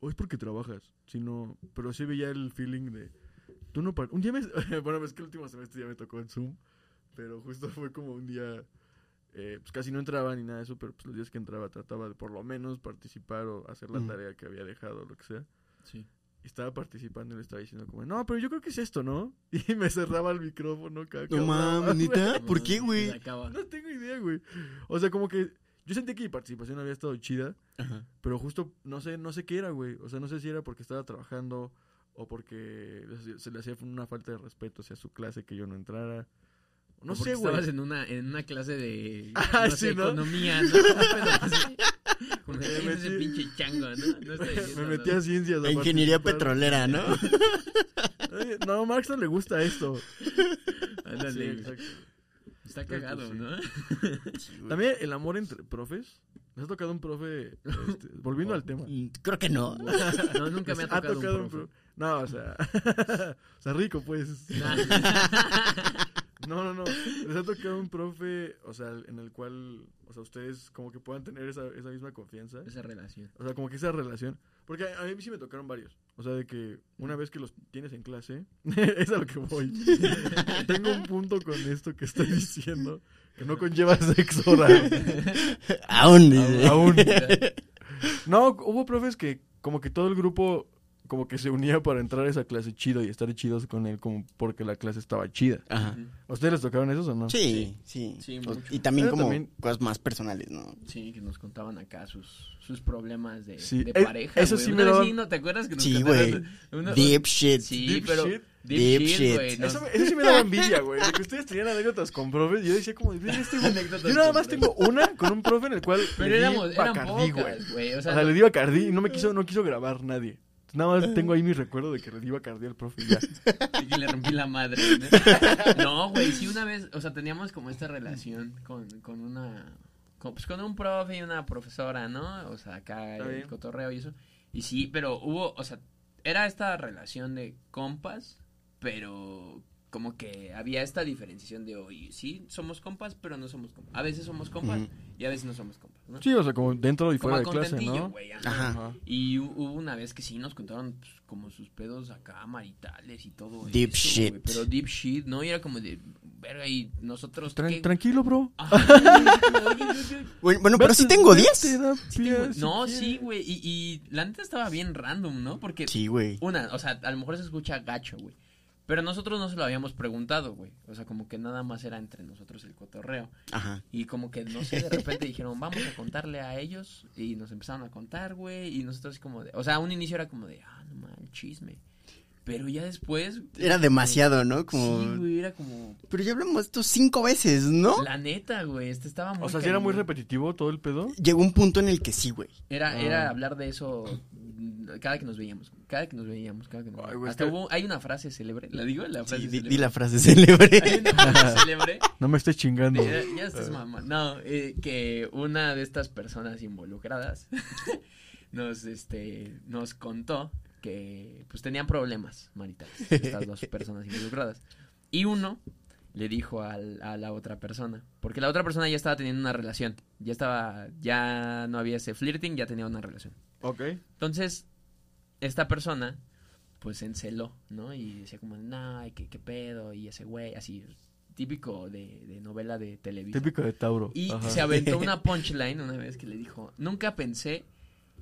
o es porque trabajas, sino, pero sí veía el feeling de, tú no, par- un día me, bueno, es que el último semestre ya me tocó en Zoom, pero justo fue como un día, eh, pues casi no entraba ni nada de eso, pero pues los días que entraba trataba de por lo menos participar o hacer la tarea que había dejado, lo que sea. Sí. Y estaba participando y le estaba diciendo como, no, pero yo creo que es esto, ¿no? Y me cerraba el micrófono cada que No mames. ¿Por qué, güey? Se acaba. No tengo idea, güey. O sea, como que yo sentí que mi participación había estado chida, Ajá. pero justo no sé, no sé qué era, güey. O sea, no sé si era porque estaba trabajando o porque se le hacía una falta de respeto hacia su clase que yo no entrara. No O sé, güey. Estabas en una, en una clase de Ah, no sé, sí, ¿no? economía, ¿no? Me tienes ese metí- pinche chango, ¿no? No estoy diciendo, Me metí ¿no? a ciencias. a Ingeniería petrolera, ¿no? No, a Max no le gusta esto. Ándale, Sí, exacto. Está que cagado, sí. ¿no? También el amor entre profes. ¿Les ha tocado un profe? este, volviendo al tema. Mm, Creo que no. No, nunca me ha ¿Les tocado, un pro- profe. No, o sea. o sea, rico, pues. No, no, no. Les ha tocado un profe, o sea, en el cual, o sea, ustedes como que puedan tener esa, esa misma confianza. Esa relación. O sea, como que esa relación. Porque a, a mí sí me tocaron varios. O sea, de que una vez que los tienes en clase, es a lo que voy. Tengo un punto con esto que estoy diciendo, que no conlleva sexo oral. Aún. Aún. No, hubo profes que como que todo el grupo como que se unía para entrar a esa clase chido y estar chidos con él como porque la clase estaba chida. Ajá. ¿A ustedes les tocaron esos o no? Sí, sí. Sí, O- mucho. y también Pero como también- cosas más personales, ¿no? Sí, que nos contaban acá sus, sus problemas de, Sí, de eh, pareja. eso sí Una me vez daban- sí, ¿no te acuerdas que nos Sí, güey. una- Deep shit. Sí, Deep pero shit. deep, Deep shit, Eso, sí me daba envidia, güey. de Que ustedes tenían anécdotas con profes. Y yo decía como, "Mira, este güey". Anécdotas Yo nada más tengo una con un profe en el cual Pero le di éramos, eran Bacardí, pocas, güey. O O sea, sea, no- le di Bacardí y no me quiso, no quiso grabar nadie. Nada más tengo ahí mi recuerdo de que le di Bacardí al profe y ya. y que le rompí la madre. ¿no? No, güey, sí una vez, o sea, teníamos como esta relación con, con una con, pues, con un profe y una profesora, ¿no? O sea, acá Está el bien. cotorreo y eso. Y sí, pero hubo, o sea, era esta relación de compas, pero como que había esta diferenciación de hoy, sí, somos compas, pero no somos compas. A veces somos compas y a veces no somos compas, ¿no? Sí, o sea, como dentro y como fuera de clase, ¿no? güey. ajá. Ajá. Y hu- hubo una vez que sí nos contaron pues, como sus pedos acá maritales y todo Deep eso, shit. pero deep shit, ¿no? Y era como de, verga, y nosotros... Tran- ¿qué? tranquilo, bro. Ajá, Bueno, bueno, pero sí tengo vete, 10. da sí pie, tengo- si no, quieres. sí, güey, y, y la neta estaba bien random, ¿no? Porque, Sí, güey. una, o sea, a lo mejor se escucha gacho, güey. Pero nosotros no se lo habíamos preguntado, güey. O sea, como que nada más era entre nosotros el cotorreo. Ajá. Y como que, no sé, de repente dijeron, vamos a contarle a ellos. Y nos empezaron a contar, güey. Y nosotros así como de... O sea, un inicio era como de, ah, no mal, chisme. Pero ya después... Era demasiado, ¿no? Como... Sí, güey, era como... Pero ya hablamos esto cinco veces, ¿no? La neta, güey, este estaba muy... O sea, si era muy repetitivo todo el pedo. Llegó un punto en el que sí, güey. Era, Ah. era hablar de eso cada que nos veíamos. Cada que nos veíamos, cada que nos veíamos. Hasta hubo... Hay una frase célebre. ¿La digo? La frase Sí, di, la frase Hay célebre. una frase célebre. No me estés chingando. Ya, ya estás mamá. No, eh, que una de estas personas involucradas nos, este, nos contó que pues tenían problemas maritales, estas dos personas involucradas. Y uno le dijo al- a la otra persona, porque la otra persona ya estaba teniendo una relación, ya estaba, ya no había ese flirting, ya tenía una relación. Ok. Entonces, esta persona, pues se enceló, ¿no? Y decía como, no, ¿qué, qué pedo? Y ese güey, así, típico de, de novela de televisión. Típico de Tauro. Y Ajá. se aventó una punchline una vez que le dijo, nunca pensé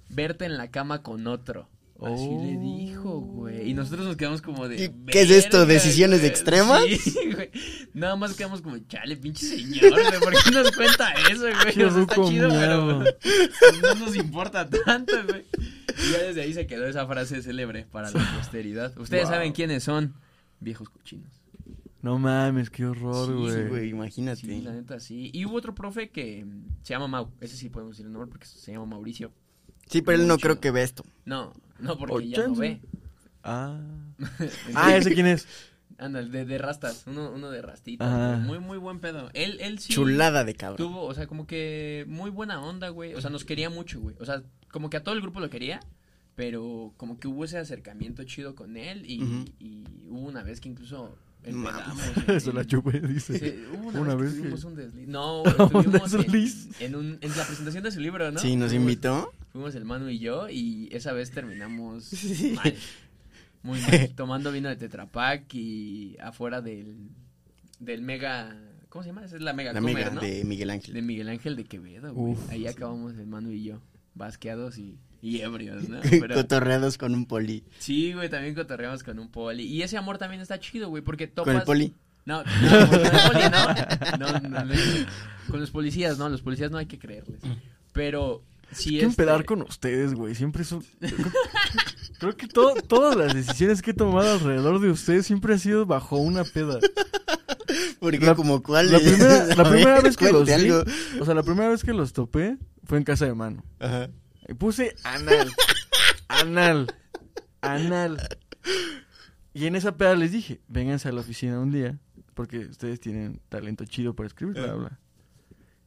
verte en la cama con otro. Así Oh. le dijo, güey. Y nosotros nos quedamos como de... ¿Y qué es esto, "Verga, decisiones güey". extremas? Sí, güey. Nada más quedamos como, chale, pinche señor, güey. ¿Por qué nos cuenta eso, güey? Está chido, pero no nos importa tanto, güey. Y ya desde ahí se quedó esa frase célebre para la posteridad. Ustedes Wow. saben quiénes son. Viejos cochinos. No mames, qué horror, Sí, güey. güey, imagínate. Sí, la neta sí. Y hubo otro profe que se llama Mau. Ese sí podemos decir el nombre porque se llama Mauricio. Sí, pero él no creo que ve esto. No, no, porque ya no ve. Ah. Ah, ese quién es. Anda, de, de rastas, uno, uno de rastita. Ajá. güey. Muy, muy buen pedo. Él, él sí. Chulada de cabrón. Tuvo, o sea, como que muy buena onda, güey. O sea, nos quería mucho, güey. O sea, como que a todo el grupo lo quería, pero como que hubo ese acercamiento chido con él y, y hubo una vez que incluso. Se la chupé, dice. Sí, una, Una vez, vez que tuvimos un desliz. No, güey, estuvimos en, desliz. en, un, en la presentación de su libro, ¿no? Sí, nos Fuimos- invitó. Fuimos el Manu y yo y esa vez terminamos Sí. mal. Muy mal. Tomando vino de Tetrapac y afuera del, del mega... ¿Cómo se llama? Esa es la mega La comer, amiga ¿no? de Miguel Ángel. De Miguel Ángel de Quevedo, güey. Ahí acabamos el Manu y yo, basqueados y, y ebrios, ¿no? Pero, Cotorreados con un poli. sí, güey, también cotorreamos con un poli. Y ese amor también está chido, güey, porque topas... Con el poli. No, no, con el poli, no. No, no, no. Con los policías, no, los policías no hay que creerles. Pero sí Hay es. que empedar con ustedes, güey. Siempre son. Creo que todo- todas las decisiones que he tomado alrededor de ustedes siempre ha sido bajo una peda. Porque La- como cuál La primera, la primera vez que los vi, o sea, la primera vez que los topé fue en casa de mano. Ajá. Y puse anal, anal, anal. Y en esa peda les dije, vénganse a la oficina un día, porque ustedes tienen talento chido para escribir, bla, bla.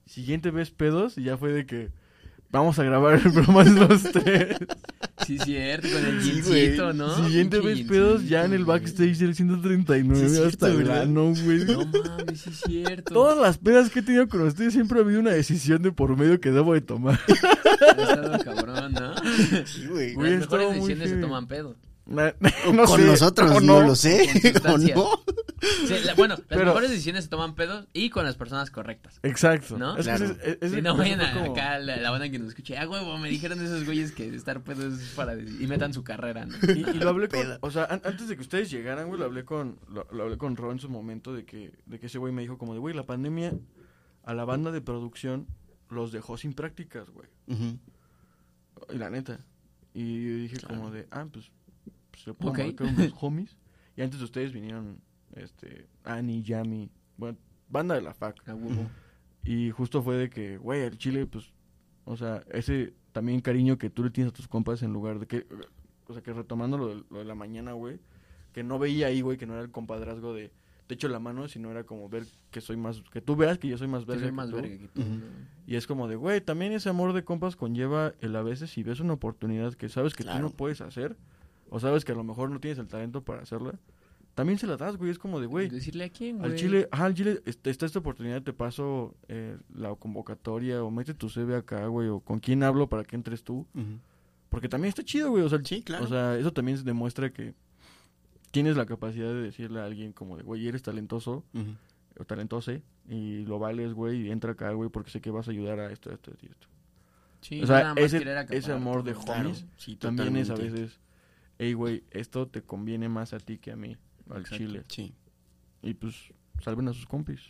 Siguiente vez pedos y ya fue de que vamos a grabar el de los tres. Sí, cierto, con el Sí, jeansito, güey. ¿no? Siguiente vez pedos ya en el backstage del 139 Sí, hasta cierto, el güey. No mames, sí es cierto. Todas las pedas que he tenido con ustedes siempre ha habido una decisión de por medio que debo de tomar. Ha estado cabrón, ¿no? Sí, güey. Las mejores decisiones se toman pedo. No con sé, nosotros, o no, lo sé. Con ¿O no? Sí, la- bueno, las Pero- mejores decisiones se toman pedos y con las personas correctas. Exacto. ¿No? Es Claro. Si no vayan a- como- acá la, la banda que nos escuche, ah, huevo, me dijeron esos güeyes que estar pedo es para... Y metan su carrera, ¿no? Y, y lo hablé con, o sea, an- antes de que ustedes llegaran, güey, lo hablé con, lo, lo hablé con Ro en su momento de que, de que ese güey me dijo como de, güey, la pandemia a la banda de producción los dejó sin prácticas, güey. Y la neta. Y yo dije como de, ah, pues, pues se puedo Ok. marcar unos homies. Y antes de ustedes vinieron, este, Annie, Yami, bueno, banda de la FAC. Y justo fue de que, güey, el chile, pues, o sea, ese también cariño que tú le tienes a tus compas en lugar de que, o sea, que retomando lo de, lo de la mañana, güey, que no veía ahí, güey, que no era el compadrazgo de te echo la mano, sino era como ver que soy más, que tú veas que yo soy más Que verga. soy que más tú. verga que tú. Y es como de, güey, también ese amor de compas conlleva el a veces si ves una oportunidad que sabes que tú Claro. no puedes hacer, o sabes que a lo mejor no tienes el talento para hacerla, también se la das, güey. Es como de, güey, Decirle a quién, güey. al Chile, ajá, al Chile este- está esta oportunidad, te paso eh, la convocatoria o mete tu CV acá, güey, o con quién hablo para que entres tú. Porque también está chido, güey. O sea, Sí, claro. o sea, eso también demuestra que tienes la capacidad de decirle a alguien como de, güey, eres talentoso Ujú. o talentose y lo vales, güey, y entra acá, güey, porque sé que vas a ayudar a esto, esto y esto. Sí, o sea, nada más ese- ese amor de. Claro, homies sí, También es a veces, hey, güey, esto te conviene más a ti que a mí, al Exacto. chile. Sí. Y pues, salven a sus compis.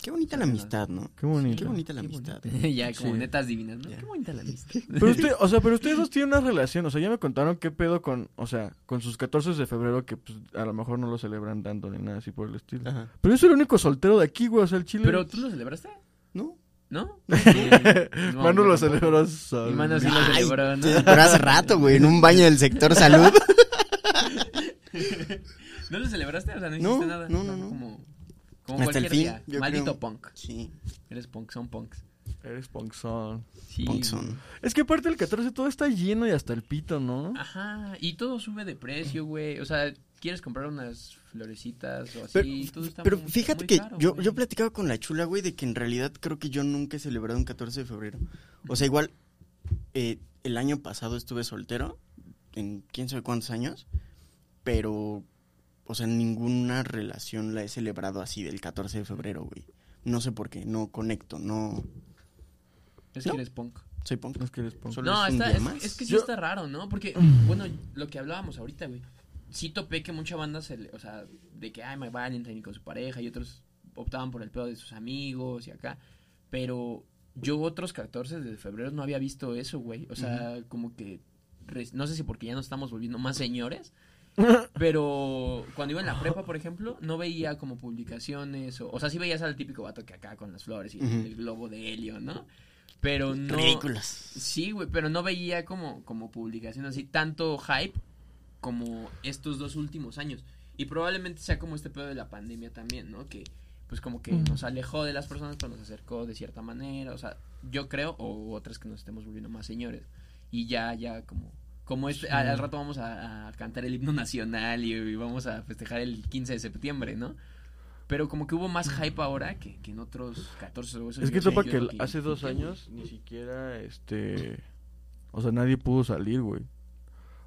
Qué bonita la amistad, ¿no? Qué bonito. Qué bonita la Qué amistad. ya, como Sí. netas divinas, ¿no? Ya. Qué bonita la amistad. Pero usted, o sea, pero ustedes dos tienen una relación, o sea, ya me contaron qué pedo con, o sea, con sus 14 de febrero que pues a lo mejor no lo celebran tanto ni nada así por el estilo. Ajá. Pero yo soy el único soltero de aquí, güey, o sea, el chile. ¿Pero tú lo celebraste? ¿No? ¿no? Manu lo celebró Mi mano sí lo Ay, celebró, ¿no? Pero hace rato, güey, en un baño del sector salud. ¿No lo celebraste? O sea, no No, hiciste nada. no, no, no. Como, como Hasta el cualquier fin, Maldito creo. punk. Sí, Eres punk, son punks. Eres punkzón. Sí. Ponzón. Es que aparte el 14 todo está lleno y hasta el pito, ¿no? Ajá, y todo sube de precio, güey. O sea, quieres comprar unas florecitas o así, Pero, todo está pero muy- fíjate muy que caro, yo, güey. yo platicaba con la chula, güey, de que en realidad creo que yo nunca he celebrado un 14 de febrero. O sea, igual, eh, el año pasado estuve soltero, en quién sabe cuántos años, pero, o sea, ninguna relación la he celebrado así del 14 de febrero, güey. No sé por qué, no conecto, no... Es que ¿No? eres punk. Soy punk. Es que eres punk. Solo No, es está, que sí Yo- está raro, ¿no? Porque, bueno, lo que hablábamos ahorita, güey. Sí topé que mucha banda se le, o sea, de que, ay, My Valentine con su pareja, y otros optaban por el pedo de sus amigos y acá. Pero yo otros 14 de febrero no había visto eso, güey. O sea, como que, no sé si porque ya nos estamos volviendo más señores, pero cuando iba en la prepa, por ejemplo, no veía como publicaciones, o, o sea, sí veías al típico vato que acá con las flores y el globo de helio, ¿no? Pero no... Ridículas. Sí, güey, pero no veía como, como publicación así tanto hype como estos dos últimos años. Y probablemente sea como este pedo de la pandemia también, ¿no? Que pues como que nos alejó de las personas, pero nos acercó de cierta manera. O sea, yo creo, o otras que nos estemos volviendo más señores. Y ya, ya como... Como este, al, al rato vamos a, a cantar el himno nacional y, y vamos a festejar el 15 de septiembre, ¿no? Pero como que hubo más hype ahora que, que en otros 14 o Es que yo que el- hace dos años ni siquiera, este... O sea, nadie pudo salir, güey.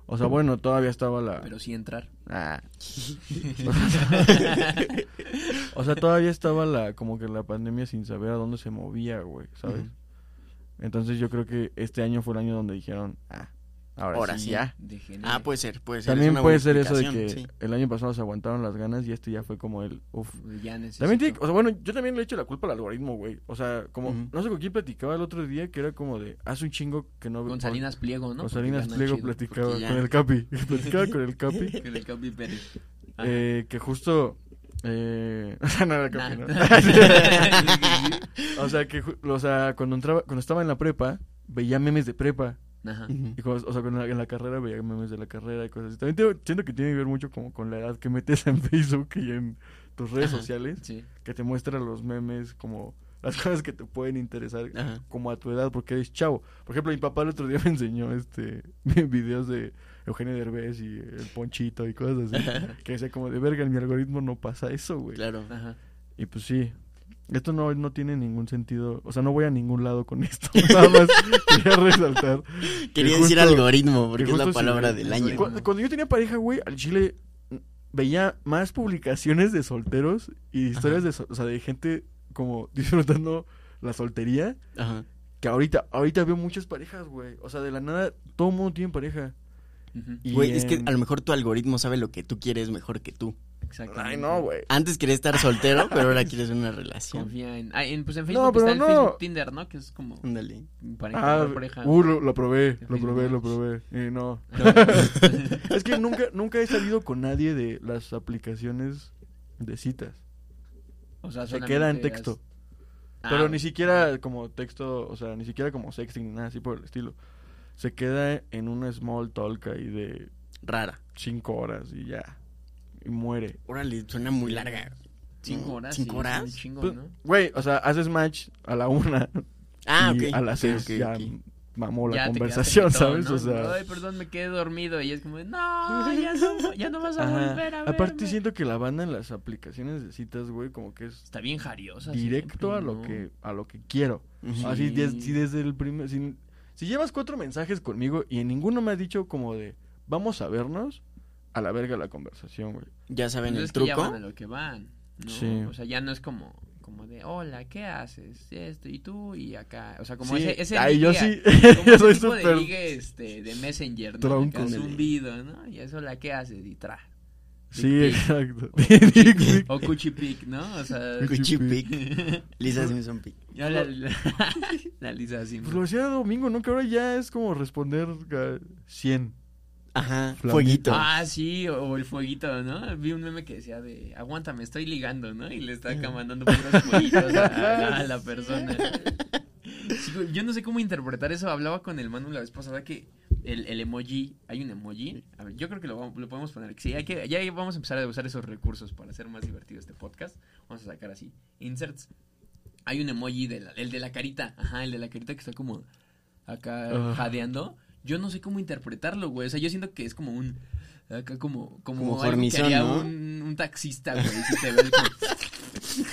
O sea, bueno, todavía estaba la... Pero sí entrar. Ah. o sea, todavía estaba la como que la pandemia sin saber a dónde se movía, güey, ¿sabes? Entonces yo creo que este año fue el año donde dijeron, ah, ahora, Ahora sí, sí. ya. Ah, puede ser, puede ser. es También una puede ser eso de que sí. el año pasado se aguantaron las ganas y este ya fue como el, uf. Ya necesito. También tiene, o sea, bueno, yo también le he hecho la culpa al algoritmo, güey. O sea, como, no sé con quién platicaba el otro día que era como de, hace un chingo que no Con Salinas Pliego, ¿no? Con Salinas Pliego chido. platicaba ya- con el Capi. platicaba con el Capi. Con el Capi Pérez. Eh, que justo. Eh, o sea, nada, Nah. Capi, ¿no? o sea, que o sea, cuando entraba, cuando estaba en la prepa, veía memes de prepa. Ajá. Y cuando- o sea, cuando en la carrera veía memes de la carrera y cosas así. También tengo- siento que tiene que ver mucho como con la edad que metes en Facebook y en tus redes Ajá. sociales, Sí. que te muestran los memes como las cosas que te pueden interesar Ajá. como a tu edad porque eres chavo. Por ejemplo, mi papá el otro día me enseñó este videos de Eugenio Derbez y el Ponchito y cosas así. que decía como de verga, en mi algoritmo no pasa eso, güey. Claro. Ajá. Y pues sí. Esto no, no tiene ningún sentido. O sea, no voy a ningún lado con esto. Nada más quería resaltar. Quería que decir justo- algoritmo, porque que es la sí, palabra del año. Cuando, yo tenía pareja, güey, al chile veía más publicaciones de solteros y historias de, o sea, de gente como disfrutando la soltería Ajá. que ahorita, ahorita veo muchas parejas, güey. O sea, de la nada, todo mundo tiene pareja. Güey, es que a lo mejor tu algoritmo sabe lo que tú quieres mejor que tú. Ay, no, güey. Antes querías estar soltero, pero ahora quieres una relación. Confía en, ah, en- Pues en Facebook No, pero está el no. Facebook Tinder, ¿no? Que es como Ándale. para Ah, pareja. uh, lo, lo probé, lo probé, lo probé. Y no. No. Es que nunca, nunca he salido con nadie de las aplicaciones de citas. O sea, Se queda en texto. has- Ah, Pero ni siquiera como texto, o sea, ni siquiera como sexting ni nada así por el estilo. Se queda en una small talk ahí de Rara. cinco horas y ya. Y muere. Órale, suena muy larga. Cinco horas. ¿Cinco sí, horas? chingo, Pues, ¿no? Güey, o sea, haces match a la una Ah, y ok. a las seis ya mamó la Ya conversación, ¿sabes? O sea, Ay, perdón, me quedé dormido. Y es como, no, ya no, ya no vas a ajá. volver a verme. aparte siento que la banda en las aplicaciones de citas, güey, como que es Está bien jariosa. directo siempre, a lo ¿no? que a lo que quiero. Así, Sí. des- si desde el primer si, si llevas cuatro mensajes conmigo y en ninguno me has dicho como de vamos a vernos, a la verga la conversación, güey. Ya saben Pues el es que ya truco. van a lo que van, ¿no? Sí. O sea, ya no es como, como de, hola, ¿qué haces? Esto, y tú, y acá. O sea, como Sí, ese, ese ay, yo sí, como soy tipo de ligue, este, de Messenger, ¿no? Acá zumbido, ¿no? Y eso, hola, ¿qué haces? Y tra. Sí, pic. exacto. O cuchipic, ¿no? O sea... Cuchi pic. Lisa Simpson pic. ya la, la, la Lisa así. Pues lo hacía domingo, ¿no? Que ahora ya es como responder a 100. Ajá, Flamito. fueguito. Ah, sí, o, o el fueguito, ¿no? Vi un meme que decía de, aguántame, estoy ligando, ¿no? Y le está acá mandando puros fueguitos a, a la persona. Sí, yo no sé cómo interpretar eso. Hablaba con el Manu la vez pasada que el, el emoji, hay un emoji. A ver, yo creo que lo, vamos- lo podemos poner. Sí, hay que, ya vamos a empezar a usar esos recursos para hacer más divertido este podcast. Vamos a sacar así, inserts. Hay un emoji, de la- el de la carita, ajá, el de la carita que está como acá Ah. jadeando. Yo no sé cómo interpretarlo, güey. O sea, yo siento que es como un. Acá como. Como, Como que haría ¿no? un, un taxista, güey. Si te ve como-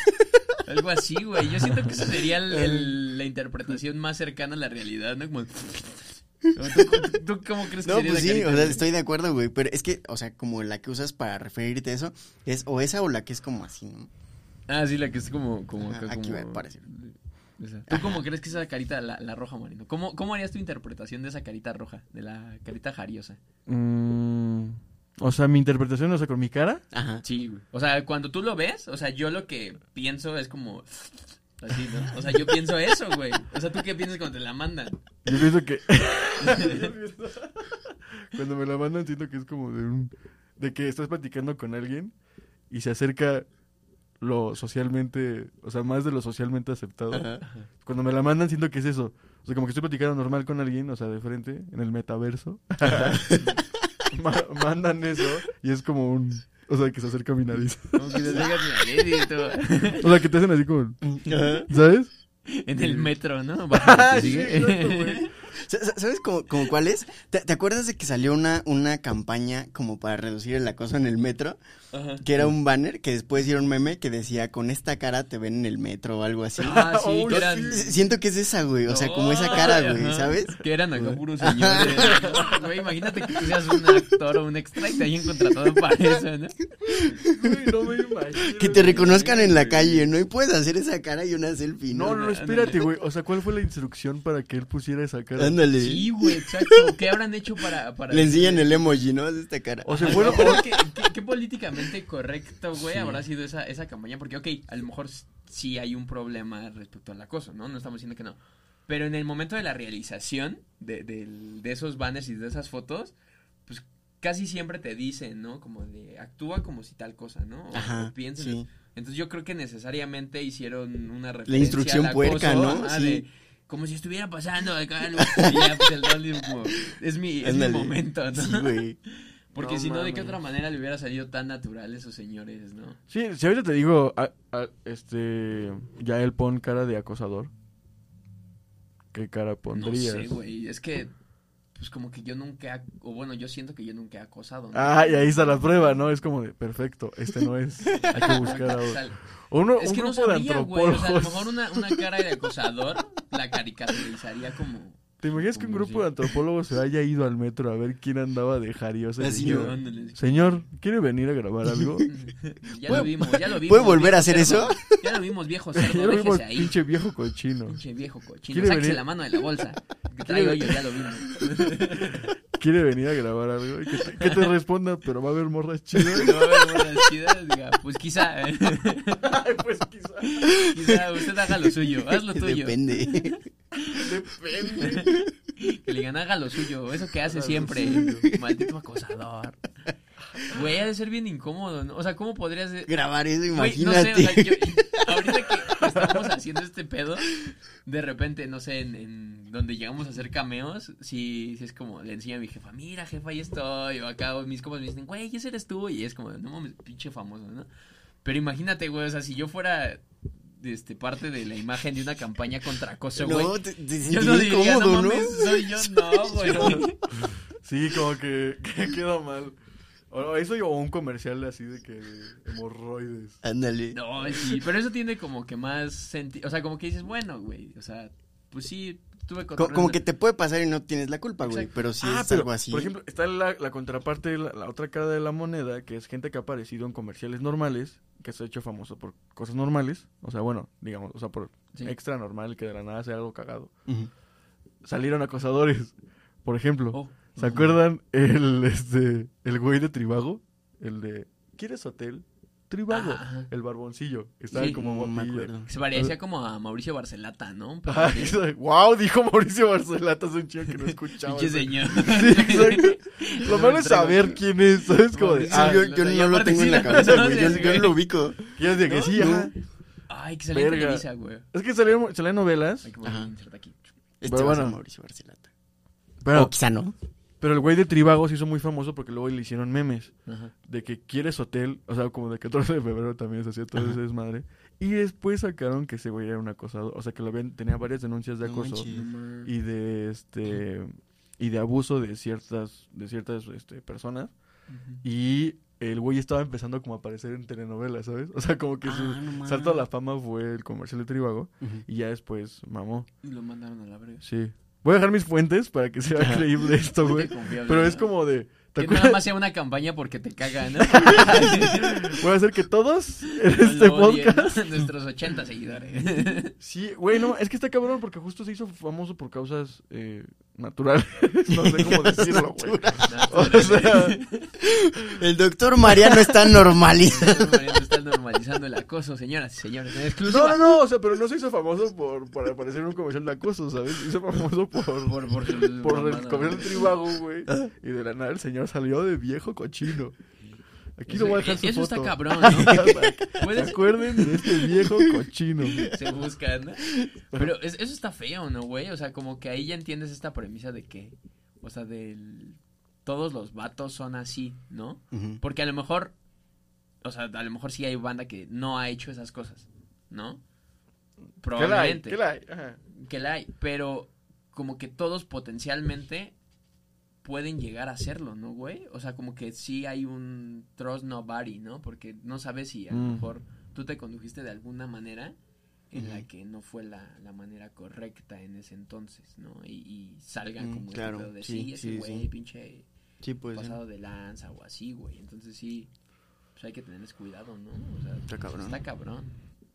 Algo así, güey. Yo siento que eso sería el- el- la interpretación más cercana a la realidad, ¿no? Como. ¿Tú, tú- tú cómo crees que No, sería pues esa sí, o sea, estoy de acuerdo, güey. Pero es que, o sea, como la que usas para referirte a eso, es o esa o la que es como así, ¿no? Ah, sí, la que es como. como, Ajá, acá, aquí como- va a aparecer. ¿Tú cómo crees que esa carita, la, la roja, Marino? ¿Cómo, ¿Cómo harías tu interpretación de esa carita roja? De la carita jariosa. Mm, o sea, mi interpretación, o sea, con mi cara. Ajá. Sí, güey. O sea, cuando tú lo ves, o sea, yo lo que pienso es como. Así, ¿no? O sea, yo pienso eso, güey. O sea, ¿tú qué piensas cuando te la mandan? Yo pienso que. Cuando me la mandan, siento que es como de un. De que estás platicando con alguien y se acerca lo socialmente. O sea, más de lo socialmente aceptado. Ajá. Cuando me la mandan, siento que es eso. O sea, como que estoy platicando normal con alguien, o sea, de frente, en el metaverso. Ma- mandan eso y es como un. O sea, que se acerca a mi nariz. Como que te digas mi nariz y tú- O sea, que te hacen así como. Ajá. ¿Sabes? En el metro, ¿no? Baja, ¿te Sí, sigue? exacto, sa- ¿Sabes como, como cuál es? ¿Te, te acuerdas de que salió una, una campaña como para reducir el acoso en el metro? Ajá. Que era un banner que después hicieron un meme que decía, con esta cara te ven en el metro o algo así. Ah, sí, Uy, que eran. Siento que es esa, güey. O sea, como esa cara, güey, Ajá. ¿sabes? Que eran acá puros señores. Güey, imagínate que tú seas un actor o un extra y te hayan contratado para eso, ¿no? Güey, no me imagino, Que te güey. reconozcan en la calle, ¿no? Y puedes hacer esa cara y una selfie, No, ¿no? no, no, espérate, güey. O sea, ¿cuál fue la instrucción para que él pusiera esa cara? Ándale. Sí, güey, exacto. ¿Qué habrán hecho para. para Le enseñan el emoji, ¿no? De esta cara. O sea, Ajá, fueron. pero ¿qué, qué, qué políticamente correcto, güey, Sí. habrá sido esa, esa campaña? Porque, ok, a lo mejor sí hay un problema respecto al acoso, ¿no? No estamos diciendo que no. Pero en el momento de la realización de, del- de esos banners y de esas fotos, pues casi siempre te dicen, ¿no? Como de, actúa como si tal cosa, ¿no? O, Ajá, o piensa. sí. Entonces yo creo que necesariamente hicieron una referencia La instrucción al puerca, acoso, ¿no? ajá, Sí. de, como si estuviera pasando acá, algo. Y ya, pues el Dolly como, es mi, es mi momento, ¿no? Sí, güey. Porque No si no, ¿de qué otra manera le hubiera salido tan natural esos señores, no? Sí, si ahorita te digo, a- a- este. Ya él pon cara de acosador. ¿Qué cara pondrías? No sé, güey. Es que, pues como que yo nunca, he- o bueno, yo siento que yo nunca he acosado. ¿no? Ah, y ahí está la prueba, ¿no? Es como de, perfecto, este no es. Hay que buscar a otro. Uno, es un que no grupo de sabría, güey. O sea, a lo mejor una, una cara de acosador la caricaturizaría como... ¿Te imaginas que un grupo de antropólogos se haya ido al metro a ver quién andaba de jariosa? Así, ¿no? Señor, ¿quiere venir a grabar algo? Ya lo vimos, ya lo vimos. ¿Puede volver a hacer cerdo. eso? Ya lo vimos, viejo ya cerdo, lo vimos, déjese ahí. pinche viejo cochino. Pinche viejo cochino. ¿Quiere Sáquese venir? la mano de la bolsa. Que trae ¿Quiere- hoyo, ya lo vimos. ¿Quiere venir a grabar algo? Que te, que te responda, pero va a haber morras chidas. No, bueno, chidas, diga, pues quizá, eh, Ay, pues quizá. quizá usted haga lo suyo, haz lo tuyo. Depende. Depende. Que le digan, haga lo suyo, eso que hace Haga siempre, maldito acosador. Güey, ha de ser bien incómodo, ¿no? O sea, ¿cómo podrías...? de- Grabar eso, Güey, no sé, imagínate. o sea, yo, ahorita que estamos haciendo este pedo, de repente, no sé, en, en donde llegamos a hacer cameos, sí, sí es como, le enseño a mi jefa, mira, jefa, ahí estoy, o acá mis compas me dicen, güey, ese eres tú, y es como, no mames, pinche famoso, ¿no? Pero imagínate, güey, o sea, si yo fuera este parte de la imagen de una campaña contra acoso, güey. No, te, te yo no diría, incómodo, no ¿no? mames, soy yo, no, güey. Sí, como que, que queda mal. O eso o un comercial así de que de hemorroides. Ándale. No, sí, pero eso tiene como que más sentido, o sea, como que dices, bueno, güey, o sea, pues sí, Co- como que te puede pasar y no tienes la culpa, güey. Exacto. Pero si Ah, es pero, algo así. Por ejemplo, está la, la contraparte, la, la otra cara de la moneda, que es gente que ha aparecido en comerciales normales, que se ha hecho famoso por cosas normales. O sea, bueno, digamos, o sea, por Sí. extra normal, que de la nada sea algo cagado. Salieron acosadores. Por ejemplo, Oh. ¿se acuerdan el, este, el güey de Tribago? El de, ¿quieres hotel? Tribago. Ah, ajá. el barboncillo. que Estaba Sí, como no me guapillo. acuerdo. Se parecía como a Mauricio Barcelata, ¿no? Eso- wow, dijo Mauricio Barcelata, es un chido que no escuchaba. Pinche señor. Sí, exacto. Lo malo es saber quién es, ¿sabes? Como de, ah, yo, yo no lo tengo en la cabeza, güey. Yo, conoces, yo no lo ubico. ¿quieres de que ¿No? sí? No. ajá. Ay, que salió en. Televisa, güey. Es que salieron, salían novelas, Ay, que Ajá. inserta aquí. Este Pero va a ser bueno. Mauricio Barcelata. pero, o quizá no. Pero el güey de Tribago se hizo muy famoso porque luego le hicieron memes Ajá. de que quieres hotel, o sea, como de 14 de febrero también se hacía todo Ajá. ese desmadre. Y después sacaron que ese güey era un acosador, o sea, que lo habían, tenía varias denuncias de acoso y de este y de abuso de ciertas de ciertas este, personas y el güey estaba empezando como a aparecer en telenovelas, ¿sabes? O sea, como que Ah, su no mames. salto a la fama fue el comercial de Tribago y ya después mamó. Y Lo mandaron a la. Sí. Voy a dejar mis fuentes para que sea creíble esto, güey. Pero es como de ¿te Que nada más sea una campaña porque te cagan, ¿no? Voy a hacer que todos en este Lo odien, ¿no? podcast Nuestros 80 seguidores. Sí, güey, no, es que está cabrón porque justo se hizo famoso por causas eh, naturales. no sé cómo decirlo, güey. O sea, El doctor Mariano está normalizado. Mariano está normalizando el acoso, señoras y señores. En exclusiva. no, no, no, o sea, pero no se hizo famoso por, por aparecer en un comercial de acoso, ¿sabes? Se hizo famoso por, Por, por, por el comercial Tribago, güey. Y de la nada el señor salió de viejo cochino. Aquí lo voy a dejar su Eso foto. está cabrón, ¿no? ¿Se Puedes, acuerden de este viejo cochino? se buscan, ¿no? Pero es- eso está feo, ¿no, güey? O sea, como que ahí ya entiendes esta premisa de que, o sea, del... Todos los vatos son así, ¿no? Porque a lo mejor, o sea, a lo mejor sí hay banda que no ha hecho esas cosas, ¿no? ¿Qué la hay? Probablemente. ¿Qué la hay? Ajá. que la hay, pero como que todos potencialmente pueden llegar a hacerlo, ¿no, güey? O sea, como que sí hay un trust nobody, ¿no? Porque no sabes si a lo Mm. mejor tú te condujiste de alguna manera en la que no fue la, la manera correcta en ese entonces, ¿no? Y, y salgan Mm, como este claro, de sí, sí, ese sí, güey, sí. pinche pues. pasado de lanza o así, güey. Entonces sí, pues hay que tenerles cuidado, ¿no? O sea, Está cabrón. Está cabrón.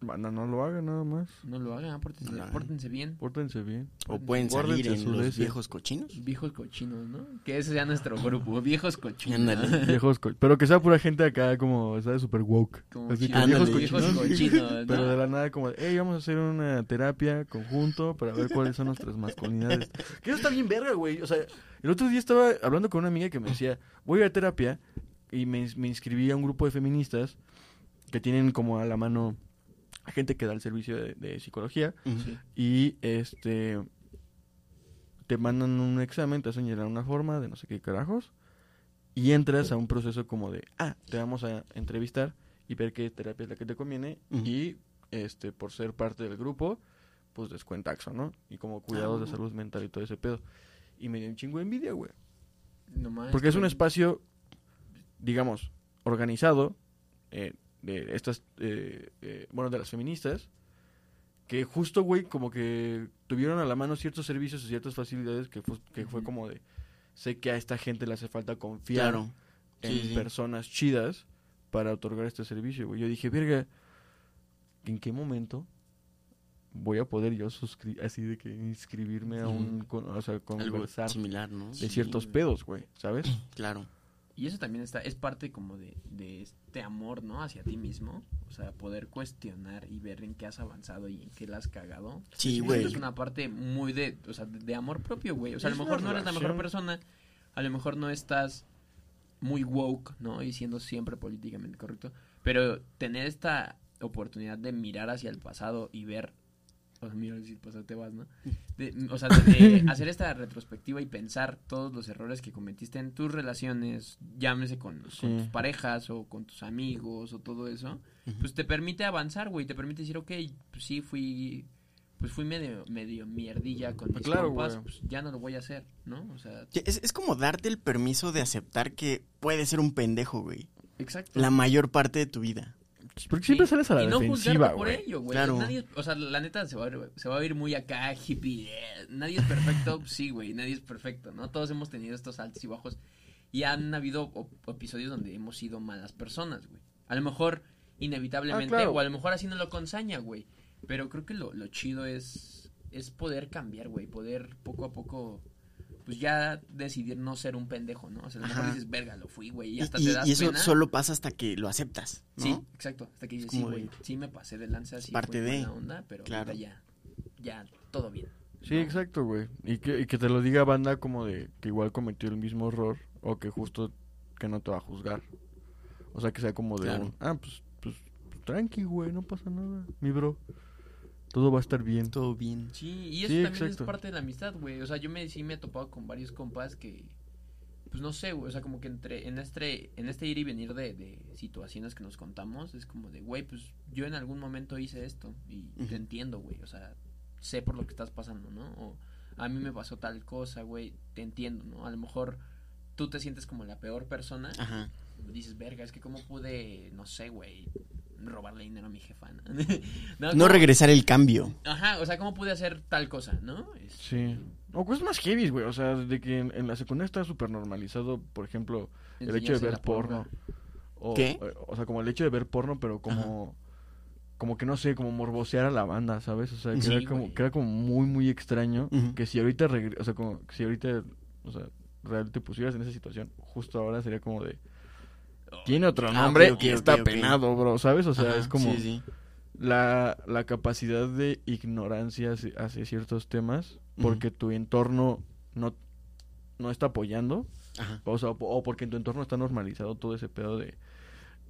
Banda, no lo hagan nada más. No lo hagan, pórtense, pórtense bien. Pórtense bien. O pueden salir Guárdense en su los DC. viejos cochinos. Viejos cochinos, ¿no? Que ese sea nuestro grupo, viejos cochinos. Viejos co- pero que sea pura gente acá como, ¿sabes? Super woke. Como Así que chinos, viejos cochinos. cochinos, ¿no? Pero de la nada como, hey, vamos a hacer una terapia conjunto para ver cuáles son nuestras masculinidades. Que eso está bien verga, güey. O sea, el otro día estaba hablando con una amiga que me decía, voy a ir a terapia y me, me inscribí a un grupo de feministas que tienen como a la mano gente que da el servicio de, de psicología y este te mandan un examen, te hacen llenar una forma de no sé qué carajos y entras a un proceso como de, ah, te vamos a entrevistar y ver qué terapia es la que te conviene y este por ser parte del grupo, pues descuentaxo, ¿no? Y como cuidados de Ah. salud mental y todo ese pedo. Y me dio un chingo de envidia, güey. No más, Porque es un espacio, digamos, organizado eh, de estas, eh, eh, bueno, de las feministas, que justo, güey, como que tuvieron a la mano ciertos servicios y ciertas facilidades que, fue, que fue como de, sé que a esta gente le hace falta confiar Claro. en Sí, sí. personas chidas para otorgar este servicio, güey. Yo dije, verga, ¿en qué momento voy a poder yo así de que inscribirme a un, con- o sea, Algo conversar similar, ¿no? de Sí, ciertos pedos, güey, ¿sabes? Claro. Y eso también está, es parte como de, de este amor, ¿no? Hacia ti mismo. O sea, poder cuestionar y ver en qué has avanzado y en qué la has cagado. Sí, güey. Es una parte muy de, o sea, de, amor propio, güey. O sea, a lo mejor no eres la mejor persona, a lo mejor no estás muy woke, ¿no? Y siendo siempre políticamente correcto. Pero tener esta oportunidad de mirar hacia el pasado y ver sea, mira, si pasa, te vas, ¿no? De- o sea, de, de hacer esta retrospectiva y pensar todos los errores que cometiste en tus relaciones, llámese con, tus parejas o con tus amigos o todo eso, pues te permite avanzar, güey, te permite decir, ok, pues sí, fui, pues fui medio, medio mierdilla con mis Claro, compas, pues ya no lo voy a hacer, ¿no? O sea, Es, es como darte el permiso de aceptar que puedes ser un pendejo, güey. exacto. La mayor parte de tu vida. Porque siempre Sí, sales a la y no defensiva, por güey. ello, güey. Claro. Nadie, o sea, la neta se va, a, ver- se va a ir muy acá, hippie. eh, Nadie es perfecto, sí, güey, nadie es perfecto, ¿no? Todos hemos tenido estos altos y bajos. Y han habido episodios donde hemos sido malas personas, güey. A lo mejor inevitablemente, Ah, claro. o a lo mejor haciéndolo con saña, güey. Pero creo que lo, lo chido es, es poder cambiar, güey. Poder poco a poco, pues ya decidir no ser un pendejo, ¿no? O sea, a lo mejor dices, verga, lo fui, güey. Y hasta y- te das y eso pena. solo pasa hasta que lo aceptas, ¿no? Sí, exacto. Hasta que dices, sí, güey, sí me pasé de lanza, sí parte fue de, buena onda, pero claro. ahorita ya, ya, todo bien. Sí, ¿no? exacto, güey. Y que, y que te lo diga banda como de que igual cometió el mismo error o que justo que no te va a juzgar. O sea, que sea como de, Claro. un, ah, pues, pues, tranqui, güey, no pasa nada, mi bro. Todo va a estar bien. Todo bien. Sí, y eso Sí, también exacto. es parte de la amistad, güey. O sea, yo me, sí me he topado con varios compas que, pues no sé, güey, o sea, como que entre, en este, en este ir y venir de, de situaciones que nos contamos, es como de, güey, pues yo en algún momento hice esto y te entiendo, güey, o sea, sé por lo que estás pasando, ¿no? O a mí me pasó tal cosa, güey, te entiendo, ¿no? A lo mejor tú te sientes como la peor persona, Ajá. dices, verga, es que cómo pude, no sé, güey, robarle dinero a mi jefa, ¿no? No ¿cómo- regresar el cambio. Ajá, o sea, ¿cómo pude hacer tal cosa, no? Es- Sí. O cosas más heavy, güey. O sea, de que en, en la secundaria está súper normalizado, por ejemplo, el hecho de ver porno. O, ¿Qué? O, sea, como el hecho de ver porno, pero como... Como que no sé, como morbosear a la banda, ¿sabes? O sea, que, Sí, era, como, que era como muy, muy extraño. Que si ahorita, regre- o sea, como que si ahorita, o sea, realmente te pusieras en esa situación, justo ahora sería como de... Tiene otro Ah, nombre ok, y está penado, bro, ¿sabes? O sea, Ajá, es como Sí, sí. la, la capacidad de ignorancia hacia, hacia ciertos temas porque tu entorno no, no está apoyando Ajá. o, sea, o porque en tu entorno está normalizado todo ese pedo de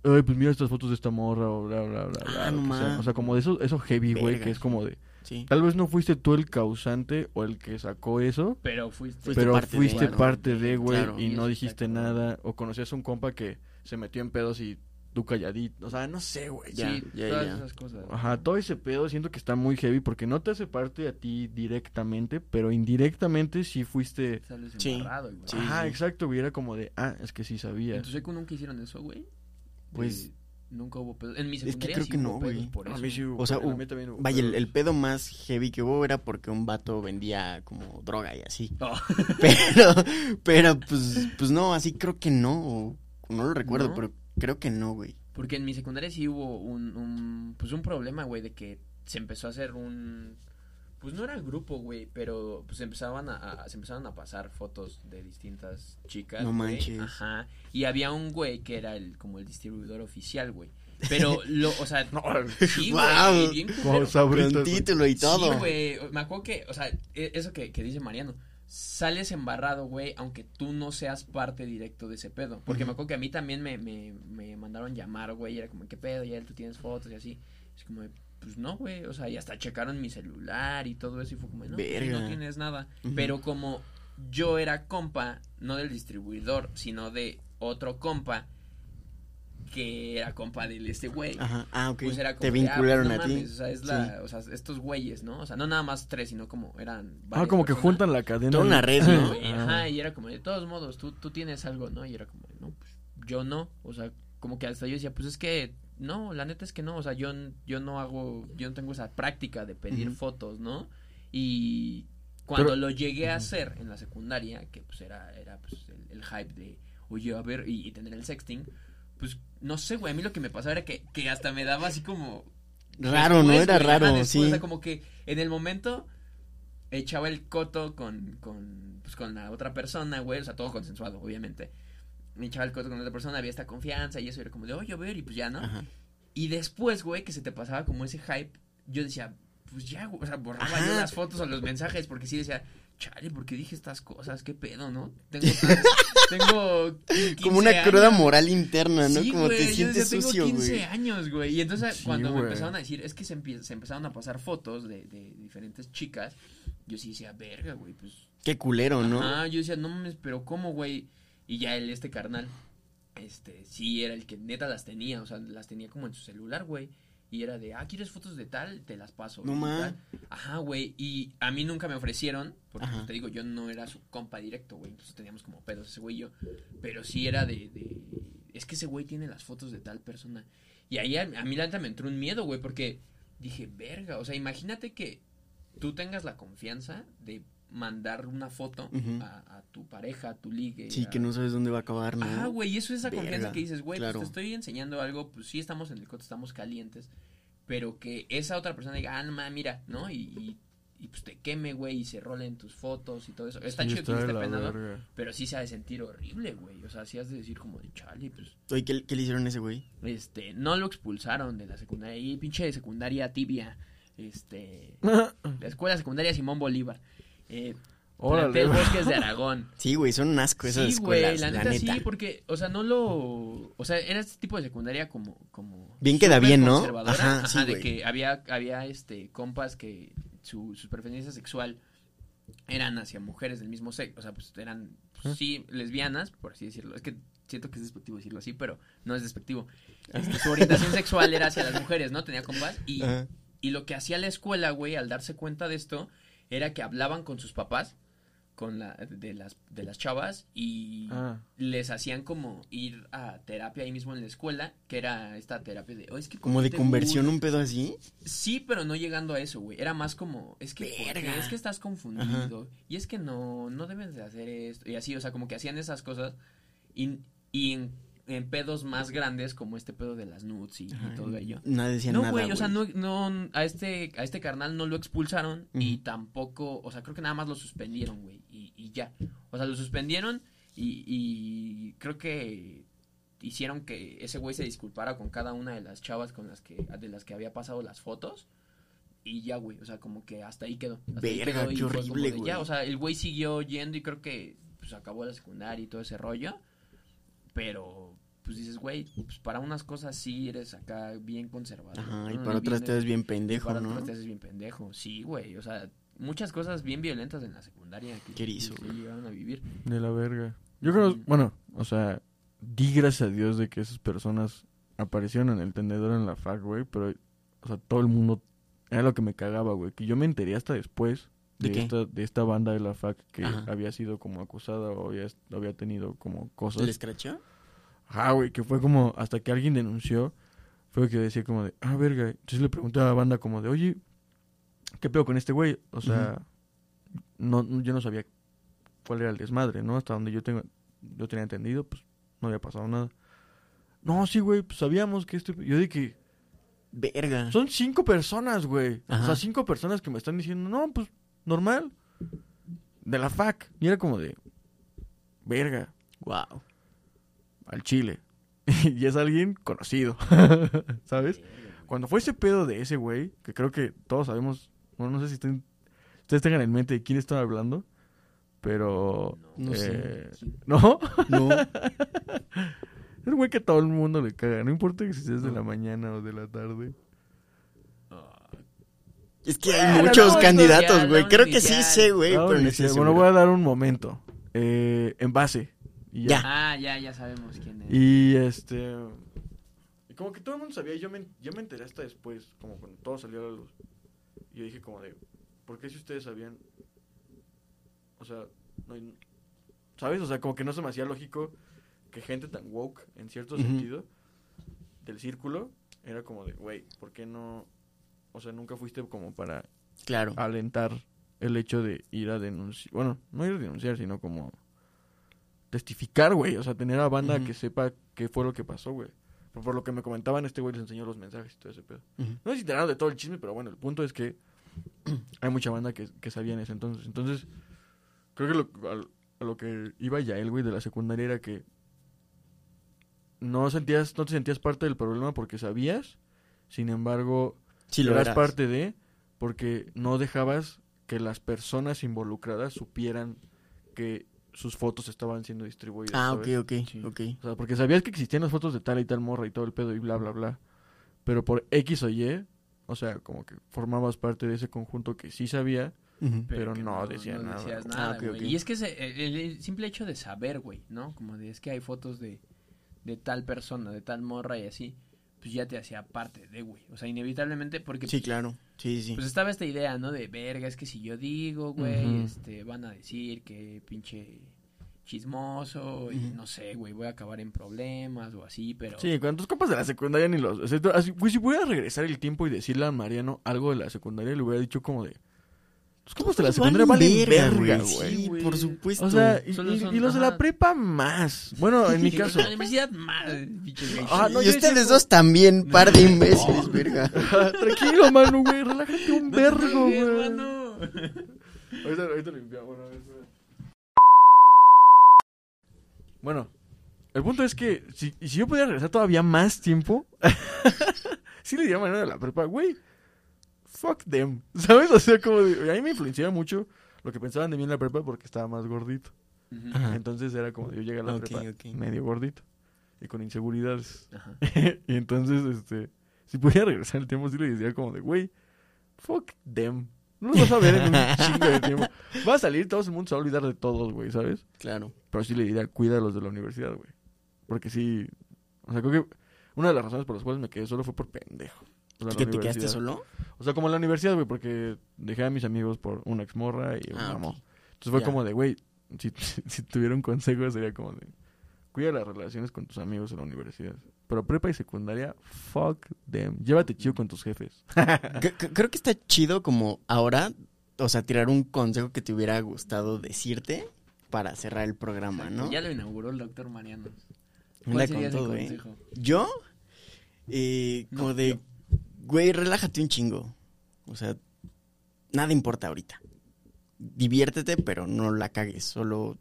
ay pues mira estas fotos de esta morra o bla bla bla, bla, Ah, no sea. o sea como de eso eso heavy güey que es como de Sí. tal vez no fuiste tú el causante o el que sacó eso Pero fuiste, Fuiste pero parte de, fuiste parte de güey Claro. y Y no dijiste nada o conocías a un compa que se metió en pedos y tú calladito o sea no sé güey Ya, sí, ya, todas ya. esas cosas. Ajá, todo ese pedo siento que está muy heavy porque no te hace parte a ti directamente, pero indirectamente sí fuiste... Sales Sí. güey. Sí, Ajá, sí. exacto, güey, era como de, ah, es que sí ¿En sabía. tu secu nunca hicieron eso, güey? Pues- De- Nunca hubo pedos. En mi que secundaria creo sí que hubo no, pedos güey. por A eso. mí sí hubo, O sea, a mí también hubo Vaya, el pedo más heavy que hubo era porque un vato vendía como droga y así. Oh, Pero, pero pues, pues no, así creo que no. No lo recuerdo, ¿No? pero creo que no, güey. porque en mi secundaria sí hubo un, un pues un problema, güey, de que se empezó a hacer un pues no era el grupo, güey, pero pues empezaban a, a- se empezaron a pasar fotos de distintas chicas, No manches. Ajá. Y había un güey que era el como el distribuidor oficial, güey. Pero lo, o sea, No, sí, Guau. güey, bien Con título y todo. Sí, güey. Me acuerdo que, o sea, e- eso que, que dice Mariano. Sales embarrado, güey, aunque tú no seas parte directo de ese pedo. Porque me acuerdo que a mí también me, me, me mandaron llamar, güey. y Era como, ¿qué pedo? Ya tú tienes fotos y así. Es como, pues no, güey. O sea, y hasta checaron mi celular y todo eso. Y fue como, no, pues, Verga. no tienes nada. Pero como yo era compa, no del distribuidor, sino de otro compa, que era compa de este güey. Ajá, ah, ok. Pues era como Te de, ah, vincularon pues no a ti. O sea, es la, o sea, estos güeyes, ¿no? O sea, no nada más tres, sino como eran. Ah, como que juntan la cadena. Toda una red, Sí, ¿no? Ajá. Ajá, y era como, de todos modos, tú, tú tienes algo, ¿no? Y era como, no, pues yo no. O sea, como que hasta yo decía, pues es que, no, la neta es que no. O sea, yo, yo no hago, yo no tengo esa práctica de pedir fotos, ¿no? Y cuando Pero- lo llegué a hacer en la secundaria, que pues era, era pues, el, el hype de, oye, a ver, y, y tener el sexting, pues no sé, güey, a mí lo que me pasaba era que, que hasta me daba así como... Raro, ¿no? Era güey, raro, después, sí. O sea, como que en el momento echaba el coto con, con, pues, con la otra persona, güey, o sea, todo consensuado, obviamente. Me echaba el coto con la otra persona, había esta confianza y eso era como de, oye, a ver, y pues ya, ¿no? Ajá. Y después, güey, que se te pasaba como ese hype, yo decía, pues ya, güey, o sea, borraba Ajá. yo las fotos o los mensajes, porque sí decía, chale, ¿por qué dije estas cosas? ¿Qué pedo, no? Tengo, tengo 15 Como una cruda años. moral interna, ¿no? Sí, Como güey, te yo sientes decía, sucio, tengo 15 güey. años, güey. Y entonces Sí, cuando me empezaron a decir, es que se, empie- se empezaron a pasar fotos de, de diferentes chicas, yo sí decía, verga, güey, pues Qué culero, ¿no? Ah, yo decía, no mames, pero ¿cómo, güey? Y ya él, este carnal, este, sí, era el que neta las tenía, o sea, las tenía como en su celular, güey. Y era de, ah, ¿quieres fotos de tal? Te las paso. No tal. Ajá, güey. Y a mí nunca me ofrecieron, porque pues, te digo, yo no era su compa directo, güey. Entonces teníamos como pedos ese güey y yo. Pero sí era de, de, es que ese güey tiene las fotos de tal persona. Y ahí a, a mí la neta me entró un miedo, güey, porque dije, verga, o sea, imagínate que tú tengas la confianza de mandar una foto a, a tu pareja, a tu ligue. Sí, a- que no sabes dónde va a acabar, ¿no? Ajá, güey, y eso es esa confianza que dices, güey, claro. pues te estoy enseñando algo, pues sí estamos en el coto, estamos calientes, pero que esa otra persona diga, ah, no mames, mira, ¿no? Y, y, y, pues te queme, güey, y se rolen tus fotos y todo eso. Está Sí, chido que está de esté la penado, verga. pero sí se ha de sentir horrible, güey. O sea, sí has de decir como de chale, pues, Oye, ¿qué, qué le hicieron a ese güey? este, no lo expulsaron de la secundaria, y pinche secundaria tibia, este, la escuela secundaria Simón Bolívar, eh, plantel Bosques de Aragón. Sí, güey, son un asco esas sí, güey, escuelas, la la neta, neta. sí, porque, o sea, no lo, o sea, era este tipo de secundaria como, como. Bien queda bien, ¿no? Ajá, sí, de güey. que había, había, este, compas que su, su preferencia sexual eran hacia mujeres del mismo sexo, o sea, pues eran, pues, sí, lesbianas, por así decirlo, es que siento que es despectivo decirlo así, pero no es despectivo. Este, su orientación sexual era hacia las mujeres, ¿no? Tenía compas y, Ajá. y lo que hacía la escuela, güey, al darse cuenta de esto, era que hablaban con sus papás, con la, de las, de las chavas, y Ah. les hacían como ir a terapia ahí mismo en la escuela, que era esta terapia de, oh, es que Como ¿por de conversión, gusta?". un pedo así. Sí, pero no llegando a eso, güey. Era más como, es que. Verga. es que estás confundido. Y es que no, no debes de hacer esto. Y así, o sea, como que hacían esas cosas. Y, y en, en pedos más grandes, como este pedo de las nudes y, todo ello. No, nada, güey, o sea, no, no, a este, a este carnal no lo expulsaron y tampoco, o sea, creo que nada más lo suspendieron, güey, y, y ya. O sea, lo suspendieron y, y creo que hicieron que ese güey se disculpara con cada una de las chavas con las que, de las que había pasado las fotos. Y ya, güey, o sea, como que hasta ahí quedó. hasta ahí Verga, quedó y qué horrible, güey. Ya, o sea, el güey siguió yendo y creo que pues acabó la secundaria y todo ese rollo. Pero, pues dices, güey, pues para unas cosas sí eres acá bien conservador. Ajá, y ¿no? para otras bien- te ves bien pendejo, para ¿no? otras te haces bien pendejo. Sí, güey, o sea, muchas cosas bien violentas en la secundaria que, Qué erizo, que llegaron a vivir. De la verga. Yo creo, bueno, o sea, di gracias a Dios de que esas personas aparecieron en el tendedor en la fac, güey, pero, o sea, todo el mundo, era lo que me cagaba, güey, que yo me enteré hasta después ¿De esta, de esta banda de la fac que Ajá. había sido como acusada o había, había tenido como cosas. ¿Le escrachó? Ajá, güey, que fue como hasta que alguien denunció, fue que decía como de, ah, verga. Entonces le pregunté a la banda como de, oye, ¿qué pedo con este güey? O sea, no, yo no sabía cuál era el desmadre, ¿no? Hasta donde yo tengo, yo tenía entendido, pues no había pasado nada. No, sí, güey, pues sabíamos que este... Yo dije, Verga. son cinco personas, güey. O sea, cinco personas que me están diciendo, no, pues normal. De la fac. Y era como de, verga Wow. al Chile. y es alguien conocido, ¿sabes? Cuando fue ese pedo de ese güey, que creo que todos sabemos, bueno, no sé si estén- ustedes tengan en mente de quién están hablando, pero... No sé. eh, ¿No? No. Es un güey que a todo el mundo le caga, no importa que si seas de No. la mañana o de la tarde. Es que hay Bueno, muchos candidatos, güey. Creo que sí sé, güey, pero no bueno, voy a dar un momento. Eh, en base. Y ya. Ya. Ah, ya, ya sabemos quién es. Y este. Y como que todo el mundo sabía, yo me, yo me enteré hasta después, como cuando todo salió a la luz. Y yo dije, como de, ¿por qué si ustedes sabían? O sea, no hay- ¿sabes? O sea, como que no se me hacía lógico que gente tan woke, en cierto sentido, del círculo, era como de, güey, ¿por qué no? O sea, nunca fuiste como para Claro. alentar el hecho de ir a denunciar. Bueno, no ir a denunciar, sino como testificar, güey. O sea, tener a banda que sepa qué fue lo que pasó, güey. Por, por lo que me comentaban, este güey les enseñó los mensajes y todo ese pedo. Ujú. No sé si enteraron de todo el chisme, pero bueno, el punto es que hay mucha banda que, que sabía en ese entonces. Entonces, creo que lo, al- a, lo que iba ya el güey de la secundaria era que no sentías, no te sentías parte del problema porque sabías, sin embargo, Sí, lo eras eras. parte de porque no dejabas que las personas involucradas supieran que sus fotos estaban siendo distribuidas. Ah, ¿sabes? ok, ok, Sí. ok. O sea, porque sabías que existían las fotos de tal y tal morra y todo el pedo y bla, bla, bla. Pero por X o Y, o sea, como que formabas parte de ese conjunto que sí sabía. Pero no decía nada, decías güey. nada, Ah, ok, güey. ok. Y es que ese- el, el simple hecho de saber, güey, ¿no? Como de es que hay fotos de, de tal persona, de tal morra y así, pues ya te hacía parte de, güey. O sea, inevitablemente porque Sí, claro. Sí, sí. pues estaba esta idea, ¿no? De verga, es que si yo digo, güey, este, van a decir que pinche chismoso y no sé, güey, voy a acabar en problemas o así, pero... Sí, con tus compas de la secundaria ni los... güey, si pudiera regresar el tiempo y decirle a Mariano algo de la secundaria, le hubiera dicho como de... Tus compas de la Pues secundaria valen verga, güey. Sí, por supuesto. O sea, y, los de la prepa más. Bueno, en mi caso. La universidad, gays. Ah, no, y ustedes dos también, par de imbéciles, verga. Tranquilo, mano, güey. Relájate un vergo, güey. mano. Ahorita, ahorita limpiamos. Bueno, el punto es que si, yo pudiera regresar todavía más tiempo, sí le diría a Mariano de la prepa, güey, fuck them. ¿Sabes? O sea, como de, a mí me influenciaba mucho lo que pensaban de mí en la prepa porque estaba más gordito. Entonces era como de, yo llegué a la prepa medio gordito y con inseguridades. Ajá. y entonces, este, si pudiera regresar el tiempo, sí le diría como de, güey, fuck them. No los vas a ver en un chingo de tiempo. Va a salir, todo el mundo se va a olvidar de todos, güey, ¿sabes? Claro. Pero sí le diría, cuida a los de la universidad, güey. Porque sí, o sea, creo que una de las razones por las cuales me quedé solo fue por pendejo. O sea, la ¿Que te quedaste solo? O sea, como en la universidad, güey, porque dejé a mis amigos por una exmorra y un Ah. Entonces fue Ya. como de, güey, si, si tuviera un consejo sería como de, cuida las relaciones con tus amigos en la universidad. Pero prepa y secundaria, fuck them. Llévate chido con tus jefes. Creo que está chido como ahora, o sea, tirar un consejo que te hubiera gustado decirte para cerrar el programa, ¿no? Ya lo inauguró el doctor Mariano. ¿Cuál sería con ese todo, ¿eh? consejo? Yo, eh, como No, de, yo. Güey, relájate un chingo. O sea, nada importa ahorita. Diviértete, pero no la cagues. Solo,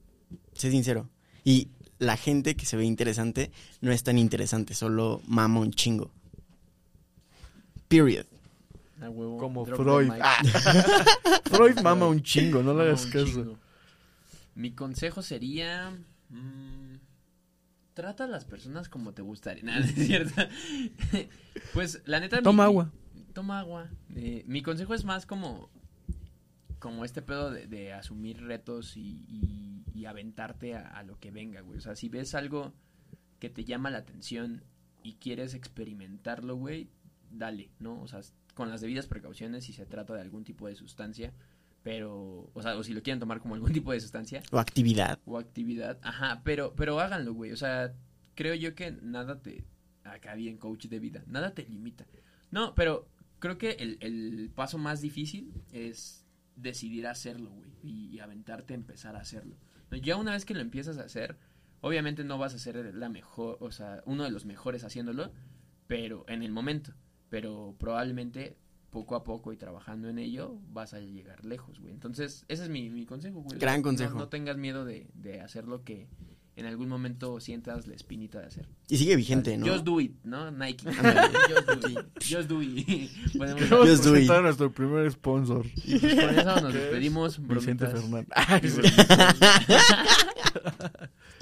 sé sincero. Y la gente que se ve interesante no es tan interesante, solo mama un chingo. Period. Huevo. Como Drop Freud. Ah. Freud mama un chingo, no le hagas caso. chingo. Mi consejo sería... mm, trata a las personas como te gustaría. Nada, es cierto. pues, la neta... Toma mi- agua. Toma agua. Eh, mi consejo es más como... Como este pedo de, de asumir retos y, y- y aventarte a, a lo que venga, güey. O sea, si ves algo que te llama la atención y quieres experimentarlo, güey, dale, ¿no? O sea, con las debidas precauciones si se trata de algún tipo de sustancia, pero, o sea, o si lo quieren tomar como algún tipo de sustancia O actividad. o actividad, ajá, pero, pero háganlo, güey, o sea, creo yo que nada te, acá bien coach de vida, nada te limita. No, pero creo que el, el paso más difícil es decidir hacerlo, güey, y, y aventarte a empezar a hacerlo. Ya una vez que lo empiezas a hacer, obviamente no vas a ser la mejor, o sea, uno de los mejores haciéndolo, pero en el momento, pero probablemente poco a poco y trabajando en ello vas a llegar lejos, güey. Entonces, ese es mi, mi consejo, güey. Gran No- consejo. No, tengas miedo de, de hacer lo que en algún momento sientas la espinita de hacer. Y sigue vigente, ¿no? Just do it, ¿no? Nike. Just do it. Just do it. Podemos- Just do it. a nuestro primer sponsor. y pues con eso nos despedimos. Vicente. Fernández.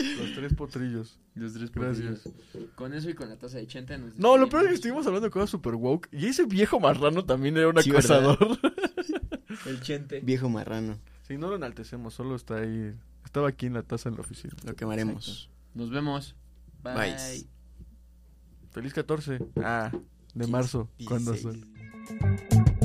Sí. Los tres potrillos. Los tres Gracias. potrillos. Con eso y con la taza de chente nos No, lo peor es que estuvimos hablando de cosas super woke. Y ese viejo marrano también era un Sí, ¿verdad? acosador. El chente. Viejo marrano. Si no lo enaltecemos, solo está ahí. Estaba aquí en la taza en la oficina. Lo quemaremos. Nos vemos. Bye. Bye. Feliz 14. Ah, de marzo. ¿Cuándo son? 16.